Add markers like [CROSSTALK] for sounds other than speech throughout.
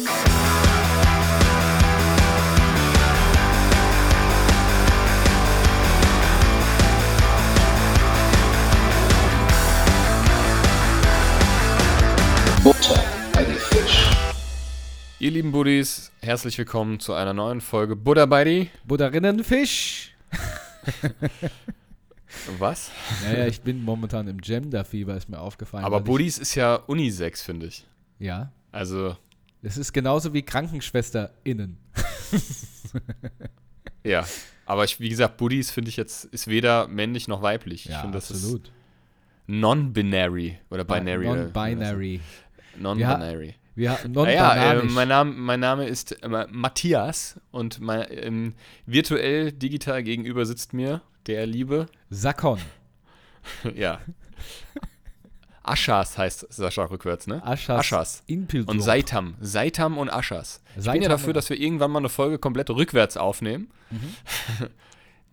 Butter bei die Fisch. Ihr lieben Buddies, herzlich willkommen zu einer neuen Folge Buddha bei die. Budderinnenfisch. [LAUGHS] Was? Naja, ich bin momentan im Gender-Fieber, ist mir aufgefallen. Aber Buddies ist ja Unisex, finde ich. Ja. Also, Es ist genauso wie KrankenschwesterInnen. ja. Aber ich, wie gesagt, Buddies finde ich jetzt, ist weder männlich noch weiblich. ich finde, das ist non-binary oder binary. Non-binary. Non-binary. Wir Ah, non ja, äh, mein, Name, mein Name ist äh, Matthias und mein, ähm, virtuell digital gegenüber sitzt mir der liebe, Sakon. [LAUGHS] ja, Aschas heißt Sascha rückwärts, ne? Aschas. Aschas. Und Seitam. Seitam und Aschas. Ich bin Seitam ja dafür, dass wir irgendwann mal eine Folge komplett rückwärts aufnehmen. [LAUGHS]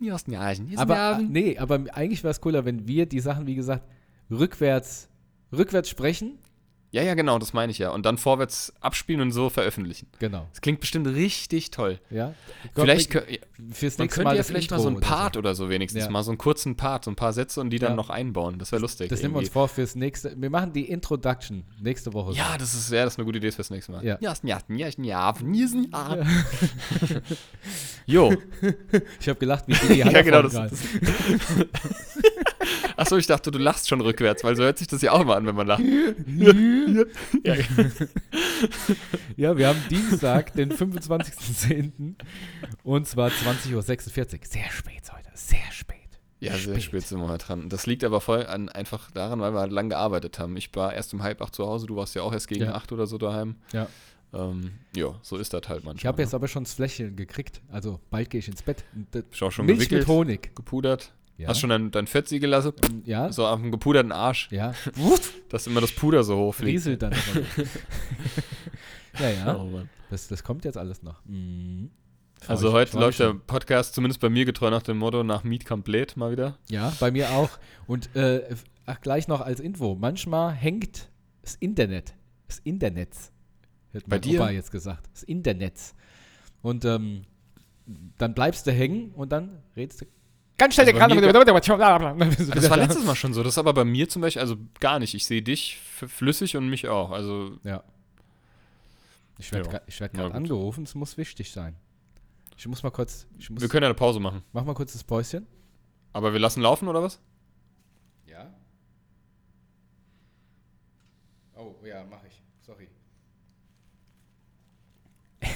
Den Aber nee, aber eigentlich wäre es cooler, wenn wir die Sachen, wie gesagt, rückwärts, rückwärts sprechen. Ja, ja, genau, das meine ich ja. Und dann vorwärts abspielen und so veröffentlichen. Genau. Das klingt bestimmt richtig toll. Ja. Vielleicht Gott, kö- fürs nächste Mal ja das vielleicht Intro mal so einen oder Part oder so wenigstens, Ja. mal so einen kurzen Part, so ein paar Sätze und die dann Ja. noch einbauen. Das wäre lustig. Das nehmen wir uns irgendwie. vor fürs nächste. Wir machen die Introduction nächste Woche. Ja, das ist, ja, das ist eine gute Idee fürs nächste Mal. Ja. ja, ja, ja, ja, ja. Jo. [LAUGHS] Ich habe gelacht, wie die [LAUGHS] Ja, genau, das- gerade. Achso, ich dachte, du lachst schon rückwärts, weil so hört sich das ja auch mal an, wenn man lacht. ja. Ja, [LAUGHS] wir haben Dienstag, den 25.10. und zwar 20.46 Uhr. Sehr spät heute, sehr spät. Ja, sehr spät sind wir halt dran. Das liegt aber voll an, einfach daran, weil wir halt lang gearbeitet haben. Ich war erst um halb acht zu Hause, du warst ja auch erst gegen Ja. acht oder so daheim. Ja. Ähm, ja, so ist das halt manchmal. Ich habe jetzt ne? aber schon das Fläschchen gekriegt. Also bald gehe ich ins Bett. Das- schon Milch gewickelt, mit Honig. gepudert. Ja. Hast schon dein, dein Fett siegen lassen? Ja, So auf dem gepuderten Arsch, ja. dass immer das Puder so hochfliegt. Rieselt dann. [LAUGHS] ja, ja. Oh. Das, das kommt jetzt alles noch. Mhm. Also heute läuft der. Podcast zumindest bei mir getreu nach dem Motto nach Meet Complete mal wieder. Ja, bei mir auch. Und äh, ach, gleich noch als Info. Manchmal hängt das Internet. Das Internet. Hat Bei mein dir? Opa jetzt gesagt. Das Internet. Und ähm, dann bleibst du hängen und dann redest du ganz schnell Also Kran- Das [LAUGHS] war letztes Mal schon so. Das ist aber bei mir zum Beispiel, also gar nicht. Ich sehe dich flüssig und mich auch. Also Ja. Ich werde Ja. gerade werd gut. angerufen, es muss wichtig sein. Ich muss mal kurz, ich muss, wir können ja eine Pause machen. mach mal kurz das Päuschen. Aber wir lassen laufen oder was? Ja. Oh, ja, mache ich. Sorry. [LAUGHS]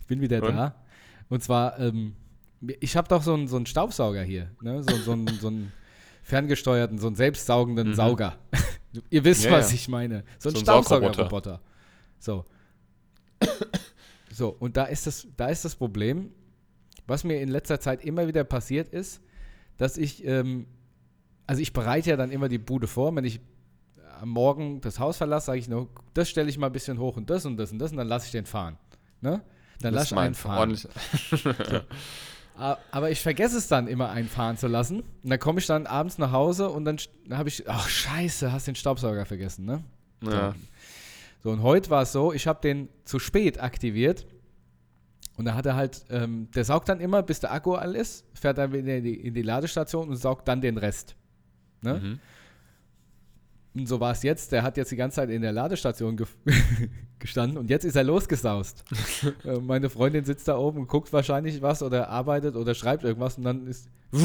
ich bin wieder Und? da. Und zwar, ähm, ich habe doch so einen, so einen Staubsauger hier. Ne? So, so, einen, so einen ferngesteuerten, so einen selbstsaugenden Mhm. Sauger. [LAUGHS] Ihr wisst, Ja, was ja. ich meine. So ein So ein Staubsaugerroboter. So. So, und da ist, das, da ist das Problem, was mir in letzter Zeit immer wieder passiert ist, dass ich, ähm, also ich bereite ja dann immer die Bude vor, wenn ich am Morgen das Haus verlasse, sage ich nur, das stelle ich mal ein bisschen hoch und das und das und das und dann lasse ich den fahren. Ne? Dann lasse ich einen fahren. A- [LAUGHS] Aber ich vergesse es dann immer, einen fahren zu lassen. Und dann komme ich dann abends nach Hause und dann habe ich, ach scheiße, hast den Staubsauger vergessen, ne? Ja. So, und heute war es so, ich habe den zu spät aktiviert. Und da hat er halt, ähm, der saugt dann immer, bis der Akku all ist, fährt dann wieder in die, in die Ladestation und saugt dann den Rest. Ne? Mhm. So war es jetzt. Der hat jetzt die ganze Zeit in der Ladestation ge [LAUGHS] gestanden und jetzt ist er losgesaust. [LAUGHS] Äh, Meine Freundin sitzt da oben und guckt wahrscheinlich was oder arbeitet oder schreibt irgendwas und dann ist. [LAUGHS]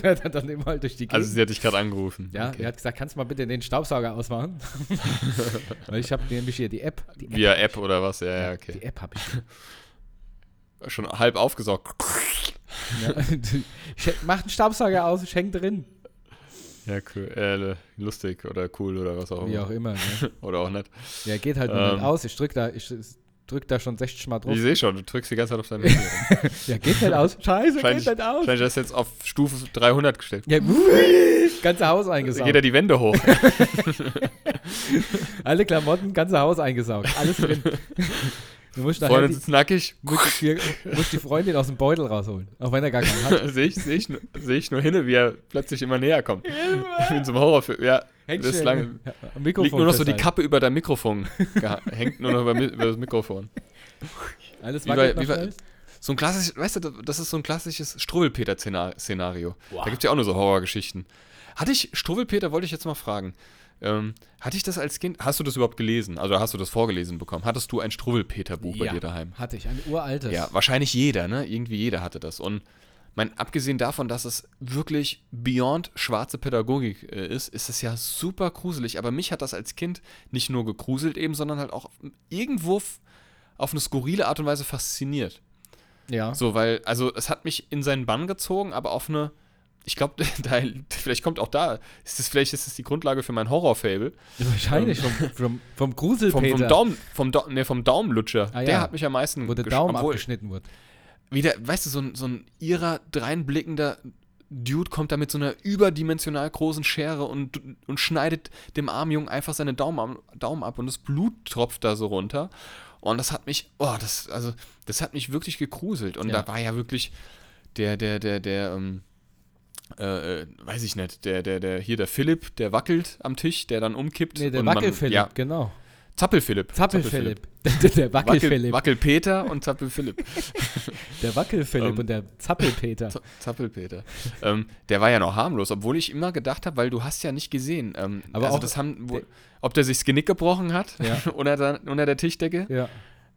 fährt er dann immer halt durch die Gegend. Also sie hat dich gerade angerufen. ja, Okay. er hat gesagt, kannst du mal bitte den Staubsauger ausmachen? Weil ich habe nämlich hier die App. Die App, Via App oder was? Ja, ja, Die okay. App habe ich. Schon halb aufgesaugt. Ja. Mach den Staubsauger aus, ich häng drin. Ja, cool. Äh, lustig oder cool oder was auch Wie immer. auch immer. Ne? [LAUGHS] Oder auch nicht. Ja, geht halt Ähm. nicht aus. Ich drück da, ich drück da schon 60 Mal drauf. Ich sehe schon, du drückst die ganze Zeit auf dein Handy. [LAUGHS] Ja, geht nicht aus. Scheiße, geht nicht aus. wahrscheinlich hast du jetzt auf Stufe 300 gestellt. Ja, ganze Haus Da eingesaugt. geht er die Wände hoch. [LAUGHS] Alle Klamotten, ganze Haus eingesaugt. Alles drin. Du musst Freundin sitzt nackig. Musst, musst [LAUGHS] die Freundin aus dem Beutel rausholen, auch wenn er gar keinen hat. [LAUGHS] sehe ich, seh ich, seh ich nur hin, wie er plötzlich immer näher kommt. Wie in so einem Horrorfilm. Ja, Hängt das lange, am Mikrofon liegt nur noch so die. Kappe über dein Mikrofon. [LAUGHS] Hängt nur noch über, über das Mikrofon. Alles Wie bei- wie bei-. So ein klassisches, weißt du, das ist so ein klassisches Struwwelpeter-Szenario. Da gibt es ja auch nur so Horrorgeschichten. Hatte ich, Struwwelpeter wollte ich jetzt mal fragen. Ähm, hatte ich das als Kind, hast du das überhaupt gelesen? Also hast du das vorgelesen bekommen? Hattest du ein Struwwelpeter-Buch bei Ja, dir daheim? Hatte ich, ein uraltes. Ja, wahrscheinlich jeder, ne? Irgendwie jeder hatte das. Und mein, abgesehen davon, dass es wirklich beyond schwarze Pädagogik äh, ist, ist es ja super gruselig. Aber mich hat das als Kind nicht nur gegruselt eben, sondern halt auch irgendwo auf eine skurrile Art und Weise fasziniert. ja. So, weil, also es hat mich in seinen Bann gezogen, aber auf eine, ich glaube, [LAUGHS] da, vielleicht kommt auch da, ist das, vielleicht ist das die Grundlage für mein Horror-Fable. Wahrscheinlich vom, vom, vom Gruselpeter, Vom, vom Daumen, vom, Dau- nee, vom Daumenlutscher. Ah, ja. Der hat mich am meisten wo der Daumen obwohl- abgeschnitten wird. wieder, weißt du, so ein, so ein ihrer dreinblickender Dude kommt da mit so einer überdimensional großen Schere und, und schneidet dem armen Jungen einfach seine Daumen, Daumen ab und das Blut tropft da so runter. Und das hat mich, oh, das, also, das hat mich wirklich gegruselt. Und Ja. da war ja wirklich der, der, der, der, ähm, äh, äh, weiß ich nicht, der, der, der, hier der Philipp, der wackelt am Tisch, der dann umkippt. Nee, der Wackelphilipp, Ja, genau. Zappelphilipp. Zappelphilipp. [LAUGHS] der Wackel, Wackelphilipp. Wackelpeter und Zappelphilipp. [LAUGHS] Der Wackelphilipp Ähm, und der Zappelpeter. Zappelpeter. ähm, der war ja noch harmlos, obwohl ich immer gedacht habe, weil du hast ja nicht gesehen. Ähm, Aber also auch das haben, wo, ob der sich das Genick gebrochen hat Ja. [LAUGHS] unter, der, unter der Tischdecke. Ja.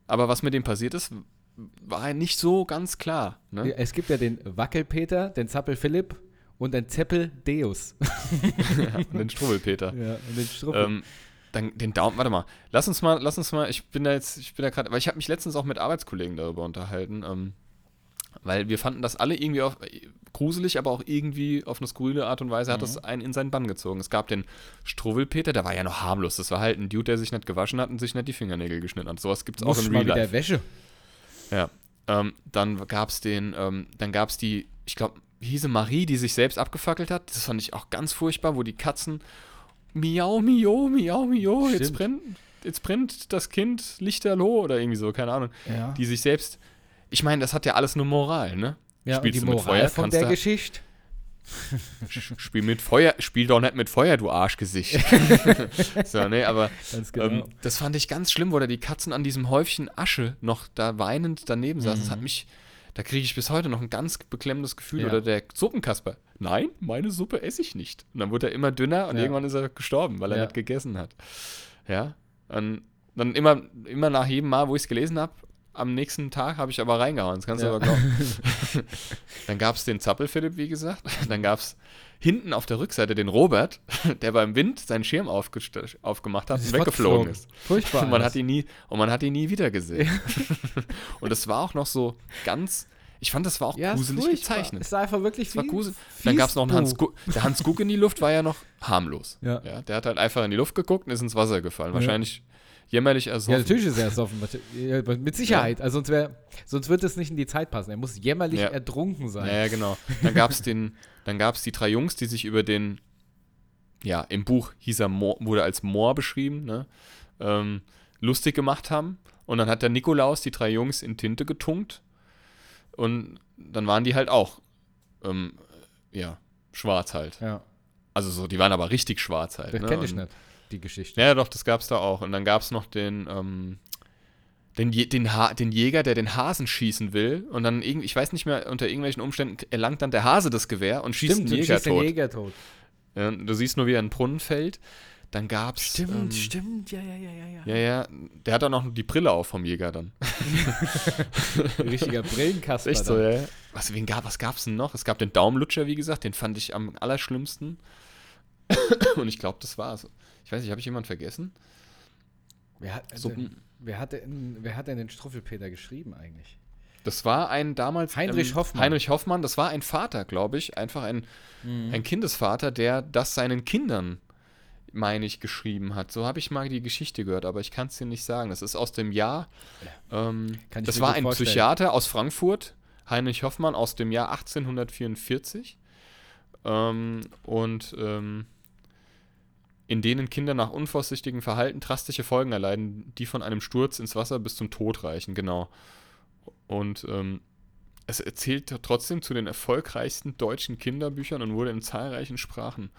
Aber was mit dem passiert ist, war nicht so ganz klar. Ne? Ja, Es gibt ja den Wackelpeter, den Zappelphilipp und den Zeppeldeus. [LAUGHS] Und den Struwwelpeter. Ja, und den Struppel. ähm, dann den Daumen, warte mal, lass uns mal, lass uns mal, ich bin da jetzt, ich bin da gerade, weil ich habe mich letztens auch mit Arbeitskollegen darüber unterhalten, ähm, weil wir fanden das alle irgendwie auf, äh, gruselig, aber auch irgendwie auf eine skurrile Art und Weise Mhm. hat das einen in seinen Bann gezogen. Es gab den Struwwelpeter, der war ja noch harmlos, das war halt ein Dude, der sich nicht gewaschen hat und sich nicht die Fingernägel geschnitten hat. Sowas gibt es auch mal Real Life. der Wäsche. Ja. Ähm, dann gab es den, ähm, dann gab es die, ich glaube, hieße Marie, die sich selbst abgefackelt hat. Das fand ich auch ganz furchtbar, wo die Katzen miau, miau, miau, miau, jetzt brennt, jetzt brennt das Kind Lichterloh oder irgendwie so, keine Ahnung. Ja. Die sich selbst, ich meine, das hat ja alles nur Moral, ne? ja, Spielst die du mit Moral Feuer, von der Geschichte. [LAUGHS] Spiel mit Feuer, spiel doch nicht mit Feuer, du Arschgesicht. [LAUGHS] so, ne, aber Ganz Ähm, das fand ich ganz schlimm, wo da die Katzen an diesem Häufchen Asche noch da weinend daneben saßen. Das hat mich, da kriege ich bis heute noch ein ganz beklemmendes Gefühl. Ja. Oder der Suppenkasper. Nein, meine Suppe esse ich nicht. Und dann wurde er immer dünner und Ja. irgendwann ist er gestorben, weil er Ja. nicht gegessen hat. Ja. Und dann immer, immer nach jedem Mal, wo ich es gelesen habe, am nächsten Tag habe ich aber reingehauen. Das kannst du aber glauben. [LAUGHS] dann gab es den Zappelphilipp, wie gesagt. Dann gab es hinten auf der Rückseite den Robert, [LAUGHS] der beim Wind seinen Schirm aufgemacht hat und ist weggeflogen ist. Furchtbar. [LAUGHS] Und man, alles. hat ihn nie, und man hat ihn nie wieder gesehen. [LAUGHS] und es war auch noch so ganz. Ich fand, das war auch ja, gruselig gezeichnet. Es war einfach wirklich Es war gruselig. Dann gab es noch einen Hans. Guck. Der Hans Guck in die Luft war ja noch harmlos. Ja. der hat halt einfach in die Luft geguckt und ist ins Wasser gefallen. Wahrscheinlich jämmerlich ersoffen. Ja, natürlich ist er ersoffen. [LAUGHS] Ja, Mit Sicherheit. Also sonst, wär, sonst wird es nicht in die Zeit passen. Er muss jämmerlich Ja. ertrunken sein. Ja, ja, genau. Dann gab es [LAUGHS] dann gab es die drei Jungs, die sich über den, ja, im Buch hieß er Moor, wurde als Moor beschrieben, ne, ähm, lustig gemacht haben. Und dann hat der Nikolaus die drei Jungs in Tinte getunkt. Und dann waren die halt auch, ähm, ja, schwarz halt. Ja, Also so, die waren aber richtig schwarz halt. das ne? kenne ich Und- nicht, die Geschichte. Ja, doch, das gab's da auch. Und dann gab's noch den, ähm, den, den, ha den Jäger, der den Hasen schießen will. Und dann, ich weiß nicht mehr, unter irgendwelchen Umständen erlangt dann der Hase das Gewehr und schießt Stimmt, den Jäger schießt den tot. Jäger tot. Ja, du siehst nur, wie er in den Brunnen fällt. Dann gab's. ähm, stimmt. Ja, ja, ja, ja, ja. Ja, ja, der hat auch noch die Brille auf vom Jäger dann. [LAUGHS] Richtiger Brillenkasper. Echt so, dann. ja. Was, wen gab, was gab's denn noch? Es gab den Daumenlutscher, wie gesagt, den fand ich am allerschlimmsten. [COUGHS] und ich glaube, das war's. Ich weiß nicht, habe ich jemanden vergessen? Wer hat, Suppen. wer, hat denn, wer hat denn den Struffelpeter geschrieben eigentlich? Das war ein damals. Heinrich Hoffmann. Heinrich Hoffmann, das war ein Vater, glaube ich. Einfach ein, Mhm. ein Kindesvater, der das seinen Kindern, meine ich, geschrieben hat. So habe ich mal die Geschichte gehört, aber ich kann es dir nicht sagen. Das ist aus dem Jahr. Ähm, das war ein vorstellen. Psychiater aus Frankfurt, Heinrich Hoffmann, aus dem Jahr 1844. Ähm, und ähm, in denen Kinder nach unvorsichtigem Verhalten drastische Folgen erleiden, die von einem Sturz ins Wasser bis zum Tod reichen, genau. Und ähm, es erzählt trotzdem zu den erfolgreichsten deutschen Kinderbüchern und wurde in zahlreichen Sprachen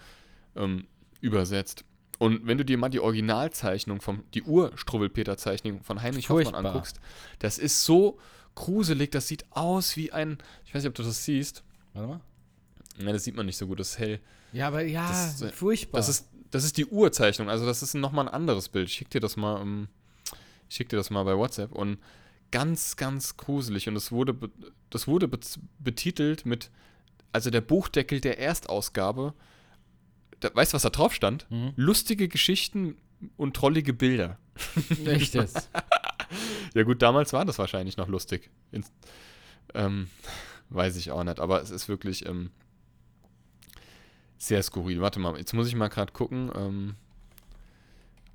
ähm, übersetzt. Und wenn du dir mal die Originalzeichnung vom, die Ur-Struwwelpeter-Zeichnung von Heinrich Furchtbar. Hoffmann anguckst, das ist so gruselig, das sieht aus wie ein, ich weiß nicht, ob du das siehst. Warte mal. Ja, das sieht man nicht so gut, das ist hell. Ja, aber ja, Das äh, furchtbar. Das ist, das ist die Urzeichnung, also das ist nochmal ein anderes Bild. Ich schick dir das mal, ähm, ich schick dir das mal bei WhatsApp und ganz, ganz gruselig. Und das wurde, das wurde be betitelt mit, also der Buchdeckel der Erstausgabe, da, weißt du, was da drauf stand? Mhm. Lustige Geschichten und trollige Bilder. [LAUGHS] Echt jetzt. [LAUGHS] Ja gut, damals war das wahrscheinlich noch lustig. Ins, ähm, weiß ich auch nicht, aber es ist wirklich ähm, sehr skurril. Warte mal, jetzt muss ich mal gerade gucken, ähm,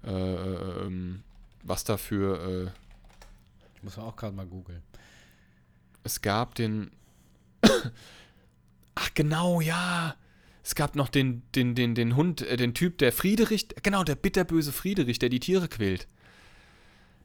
äh, ähm, was da für... Äh, Muss man auch gerade mal googeln. es gab den... [COUGHS] Ach genau, ja. Es gab noch den, den, den, den Hund, äh, den Typ, der Friederich, genau, der bitterböse Friederich, der die Tiere quält.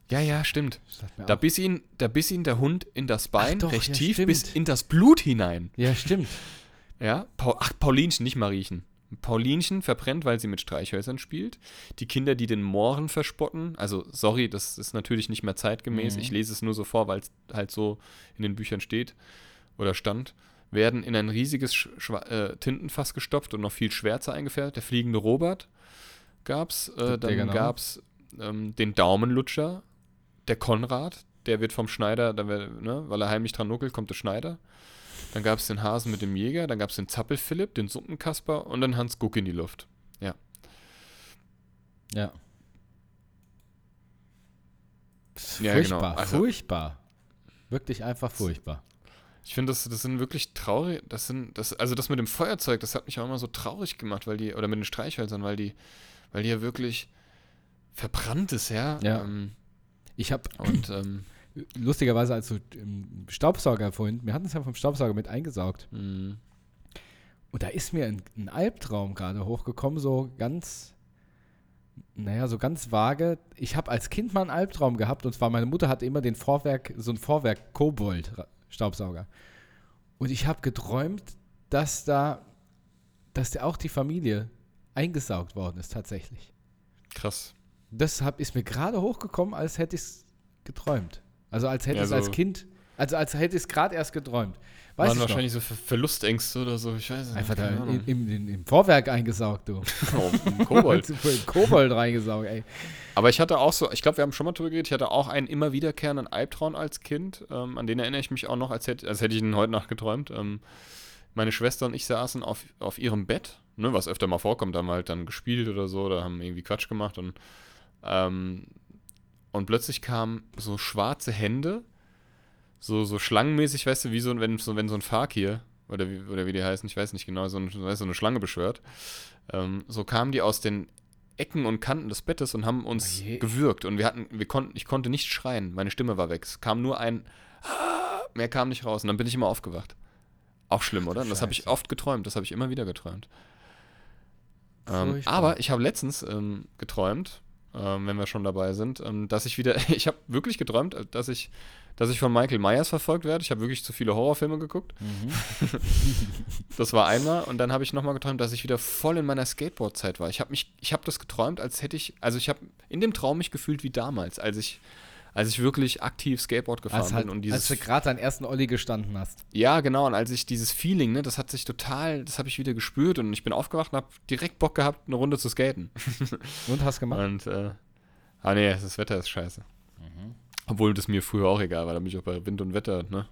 Ja, ja, stimmt. Da auch. biss, ihn, da biss ihn der Hund in das Bein, doch, recht ja, tief, stimmt. bis in das Blut hinein. Ja, stimmt. [LAUGHS] Ja? Paul, ach, Paulinchen, nicht Mariechen. Paulinchen verbrennt, weil sie mit Streichhölzern spielt. Die Kinder, die den Mohren verspotten, also sorry, das ist natürlich nicht mehr zeitgemäß. Mhm. Ich lese es nur so vor, weil es halt so in den Büchern steht oder stand, werden in ein riesiges Sch Schwa- äh, Tintenfass gestopft und noch viel Schwärze eingefärbt. Der fliegende Robert gab's. Äh, dann genau. gab's ähm, den Daumenlutscher, der Konrad, der wird vom Schneider, wär, ne, weil er heimlich dran nuckelt, kommt der Schneider. Dann gab es den Hasen mit dem Jäger, dann gab es den Zappelphilipp, den Suppenkasper und dann Hans Guck in die Luft. Ja. Ja, genau. Furchtbar, Also- furchtbar. Wirklich einfach furchtbar. Ich finde, das, das sind wirklich traurig, das sind, das, also das mit dem Feuerzeug, das hat mich auch immer so traurig gemacht, weil die, oder mit den Streichhölzern, weil die, weil die ja wirklich verbrannt ist, ja. Ja. Ähm, Ich habe und ähm, lustigerweise, als du im Staubsauger vorhin, wir hatten es ja vom Staubsauger mit eingesaugt. mh, Und da ist mir ein, ein Albtraum gerade hochgekommen, so ganz, naja, so ganz vage. Ich habe als Kind mal einen Albtraum gehabt und zwar meine Mutter hatte immer den Vorwerk, so ein Vorwerk Kobold Staubsauger. Und ich habe geträumt, dass da, dass da auch die Familie eingesaugt worden ist tatsächlich. krass. Das hab, ist mir gerade hochgekommen, als hätte ich es geträumt. Also als hätte Ja, es als so- Kind, also als hätte ich es gerade erst geträumt. Weiß Waren ich noch. wahrscheinlich so Ver Verlustängste oder so, ich weiß nicht. Einfach da im, im, im Vorwerk eingesaugt, du. [LAUGHS] Oh, Kobold. [LAUGHS] Kobold reingesaugt, ey. Aber ich hatte auch so, ich glaube, wir haben schon mal drüber geredet, ich hatte auch einen immer wiederkehrenden Albtraum als Kind. Ähm, an den erinnere ich mich auch noch, als hätte, als hätte ich ihn heute Nacht geträumt. Ähm, meine Schwester und ich saßen auf, auf ihrem Bett, ne, was öfter mal vorkommt, da haben wir halt dann gespielt oder so, oder haben irgendwie Quatsch gemacht und, ähm, und plötzlich kamen so schwarze Hände, so, so schlangenmäßig, weißt du, wie so, wenn so, wenn so ein Fakir, oder wie, oder wie die heißen, ich weiß nicht genau, so, ein, so eine Schlange beschwört. Ähm, so kamen die aus den Ecken und Kanten des Bettes und haben uns Oh je. gewürgt. Und wir hatten, wir konnten, ich konnte nicht schreien, meine Stimme war weg. Es kam nur ein "Ah", mehr kam nicht raus. Und dann bin ich immer aufgewacht. Auch schlimm, oder? Und das habe ich oft geträumt, das habe ich immer wieder geträumt. Ähm, aber ich habe letztens ähm, geträumt, ähm, wenn wir schon dabei sind, ähm, dass ich wieder, [LAUGHS] ich habe wirklich geträumt, äh, dass ich, dass ich von Michael Myers verfolgt werde. Ich habe wirklich zu viele Horrorfilme geguckt. [LAUGHS] Das war einmal und dann habe ich nochmal geträumt, dass ich wieder voll in meiner Skateboard-Zeit war. Ich habe mich, ich habe das geträumt, als hätte ich, also ich habe in dem Traum mich gefühlt wie damals, als ich, als ich wirklich aktiv Skateboard gefahren Als, halt, bin und als dieses, du gerade deinen ersten Olli gestanden hast. ja genau und als ich dieses Feeling, ne, das hat sich total, das habe ich wieder gespürt und ich bin aufgewacht und habe direkt Bock gehabt, eine Runde zu skaten. [LAUGHS] Und hast gemacht? Und äh, ah nee, das Wetter ist scheiße. Obwohl das mir früher auch egal war, da bin ich auch bei Wind und Wetter, ne?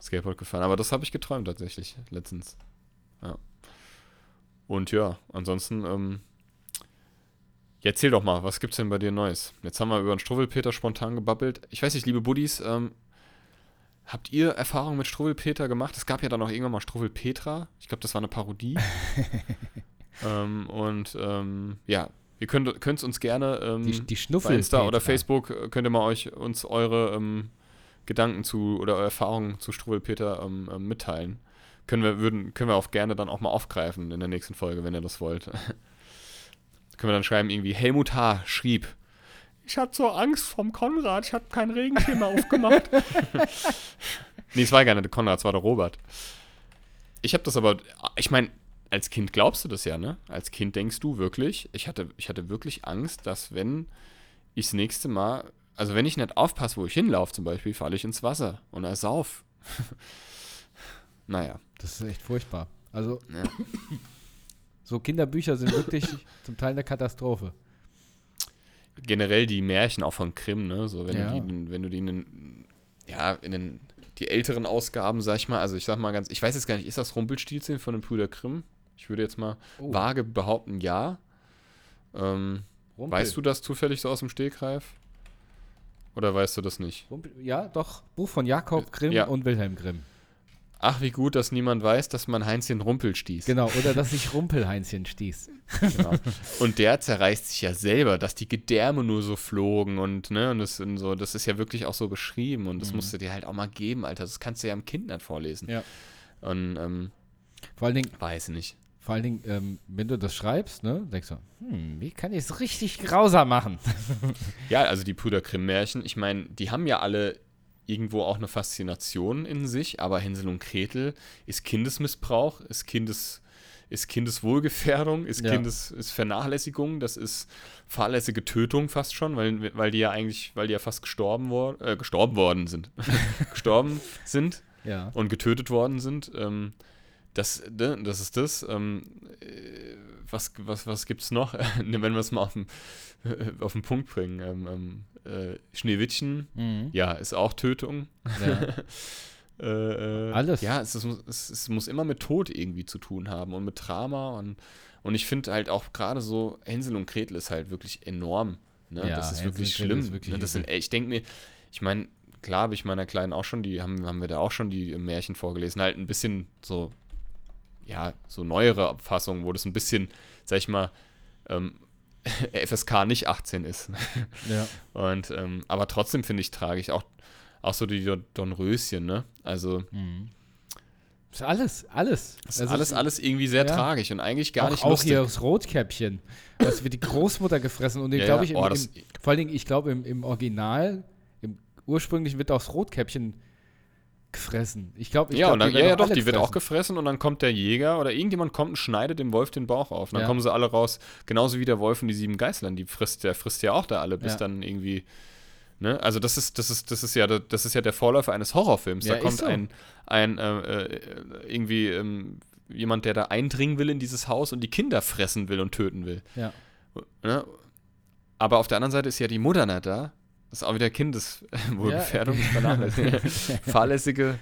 Skateboard gefahren. Aber das habe ich geträumt tatsächlich, letztens. Ja. Und ja, ansonsten, ähm, ja, erzähl doch mal, was gibt's denn bei dir Neues? Jetzt haben wir über den Struwwelpeter spontan gebabbelt. Ich weiß nicht, liebe Buddies, ähm, habt ihr Erfahrung mit Struwwelpeter gemacht? Es gab ja dann auch irgendwann mal Struwwelpetra. Ich glaube, das war eine Parodie. [LAUGHS] ähm, und ähm, ja, ihr könnt es uns gerne ähm, Die, die bei. Insta oder Facebook äh, könnt ihr mal euch uns eure ähm, Gedanken zu oder eure Erfahrungen zu Struwwelpeter ähm, mitteilen. Können wir, würden, können wir auch gerne dann auch mal aufgreifen in der nächsten Folge, wenn ihr das wollt. [LAUGHS] können wir dann schreiben, irgendwie Helmut H. schrieb, ich hatte so Angst vom Konrad, ich habe kein mehr aufgemacht. [LAUGHS] [LAUGHS] nee, es war gar nicht der Konrad, es war der Robert. Ich habe das aber, ich meine, als Kind glaubst du das ja, ne? Als Kind denkst du wirklich, ich hatte, ich hatte wirklich Angst, dass wenn ich das nächste Mal, also wenn ich nicht aufpasse, wo ich hinlaufe zum Beispiel, falle ich ins Wasser und ersauf. [LAUGHS] naja. Das ist echt furchtbar. Also, Ja. So Kinderbücher sind wirklich [LAUGHS] zum Teil eine Katastrophe. generell die Märchen auch von Grimm, ne? So, wenn Ja. du die, wenn du die in den, ja, in den, die älteren Ausgaben, sag ich mal, also ich sag mal ganz, ich weiß jetzt gar nicht, ist das Rumpelstilzchen von den Brüder Grimm? Ich würde jetzt mal Oh. vage behaupten, ja. Ähm, Rumpel. weißt du das zufällig so aus dem Stegreif? Oder weißt du das nicht? Rumpel, ja, doch. Buch von Jakob Grimm Ja. und Wilhelm Grimm. Ach, wie gut, dass niemand weiß, dass man Heinzchen Rumpel stieß. Genau, oder dass sich Rumpelheinchen stieß. Genau. Und der zerreißt sich ja selber, dass die Gedärme nur so flogen und, ne, und das, und so, das ist ja wirklich auch so beschrieben und das musst du dir halt auch mal geben, Alter. Das kannst du ja im Kind nicht vorlesen. Ja. Und, ähm, Vor allen Dingen, weiß nicht. vor allen Dingen ähm, wenn du das schreibst, ne, denkst du, hm, wie kann ich es richtig grausam machen? [LAUGHS] Ja, also die Brüder Grimm-Märchen, ich meine, die haben ja alle irgendwo auch eine Faszination in sich, aber Hänsel und Gretel ist Kindesmissbrauch, ist Kindes ist Kindeswohlgefährdung, ist Ja. Kindes ist Vernachlässigung, das ist fahrlässige Tötung fast schon, weil, weil die ja eigentlich, weil die ja fast gestorben, wor äh, gestorben worden sind. [LAUGHS] gestorben sind Ja. und getötet worden sind. Ähm, das, ne, das ist das. Ähm, äh, was was, was gibt es noch? [LAUGHS] Ne, Wenn wir es mal auf den, [LAUGHS] auf den Punkt bringen. Ähm, ähm, äh, Schneewittchen, Mhm. ja, ist auch Tötung. ja. [LAUGHS] Äh, äh, Alles. Ja, es, ist, es, es muss immer mit Tod irgendwie zu tun haben und mit Drama. Und, und ich finde halt auch gerade so, Hänsel und Gretel ist halt wirklich enorm. Ne? Ja, das ist Hänsel wirklich schlimm. ist wirklich ne? das sind, ich denke mir, ich meine, klar habe ich meiner Kleinen auch schon, die haben, haben wir da auch schon die Märchen vorgelesen, halt ein bisschen so, ja, so neuere Fassungen, wo das ein bisschen, sag ich mal, ähm, [LAUGHS] FSK nicht 18 ist. [LAUGHS] ja. Und, ähm, aber trotzdem finde ich tragisch auch, auch so die Dornröschen, ne? Also, Mhm. Ist alles, alles. das ist Also alles, es- alles irgendwie sehr ja. tragisch und eigentlich gar auch, nicht auch lustig. hier das Rotkäppchen. Das wird die Großmutter gefressen. Und [LAUGHS] ich Ja, glaube, ich, Oh, im, das- im, vor allen Dingen, ich glaube, im, im Original, im ursprünglichen wird auch das Rotkäppchen gefressen. Ich glaube, ich ja, glaub, dann, ja, ja, doch, die wird auch gefressen. und dann kommt der Jäger oder irgendjemand kommt und schneidet dem Wolf den Bauch auf. Und dann Ja. kommen sie alle raus, genauso wie der Wolf und die sieben Geißlern, die frisst, der frisst ja auch da alle, bis Ja. dann irgendwie. Ne? Also das ist, das ist, das ist ja, das ist ja der Vorläufer eines Horrorfilms. Da kommt so. ein, ein äh, äh, irgendwie ähm, jemand, der da eindringen will in dieses Haus und die Kinder fressen will und töten will. Ja. Ne? Aber auf der anderen Seite ist ja die Mutter nicht da. Das ist auch wieder Kindeswohlgefährdung. Ja. [LAUGHS] Fahrlässige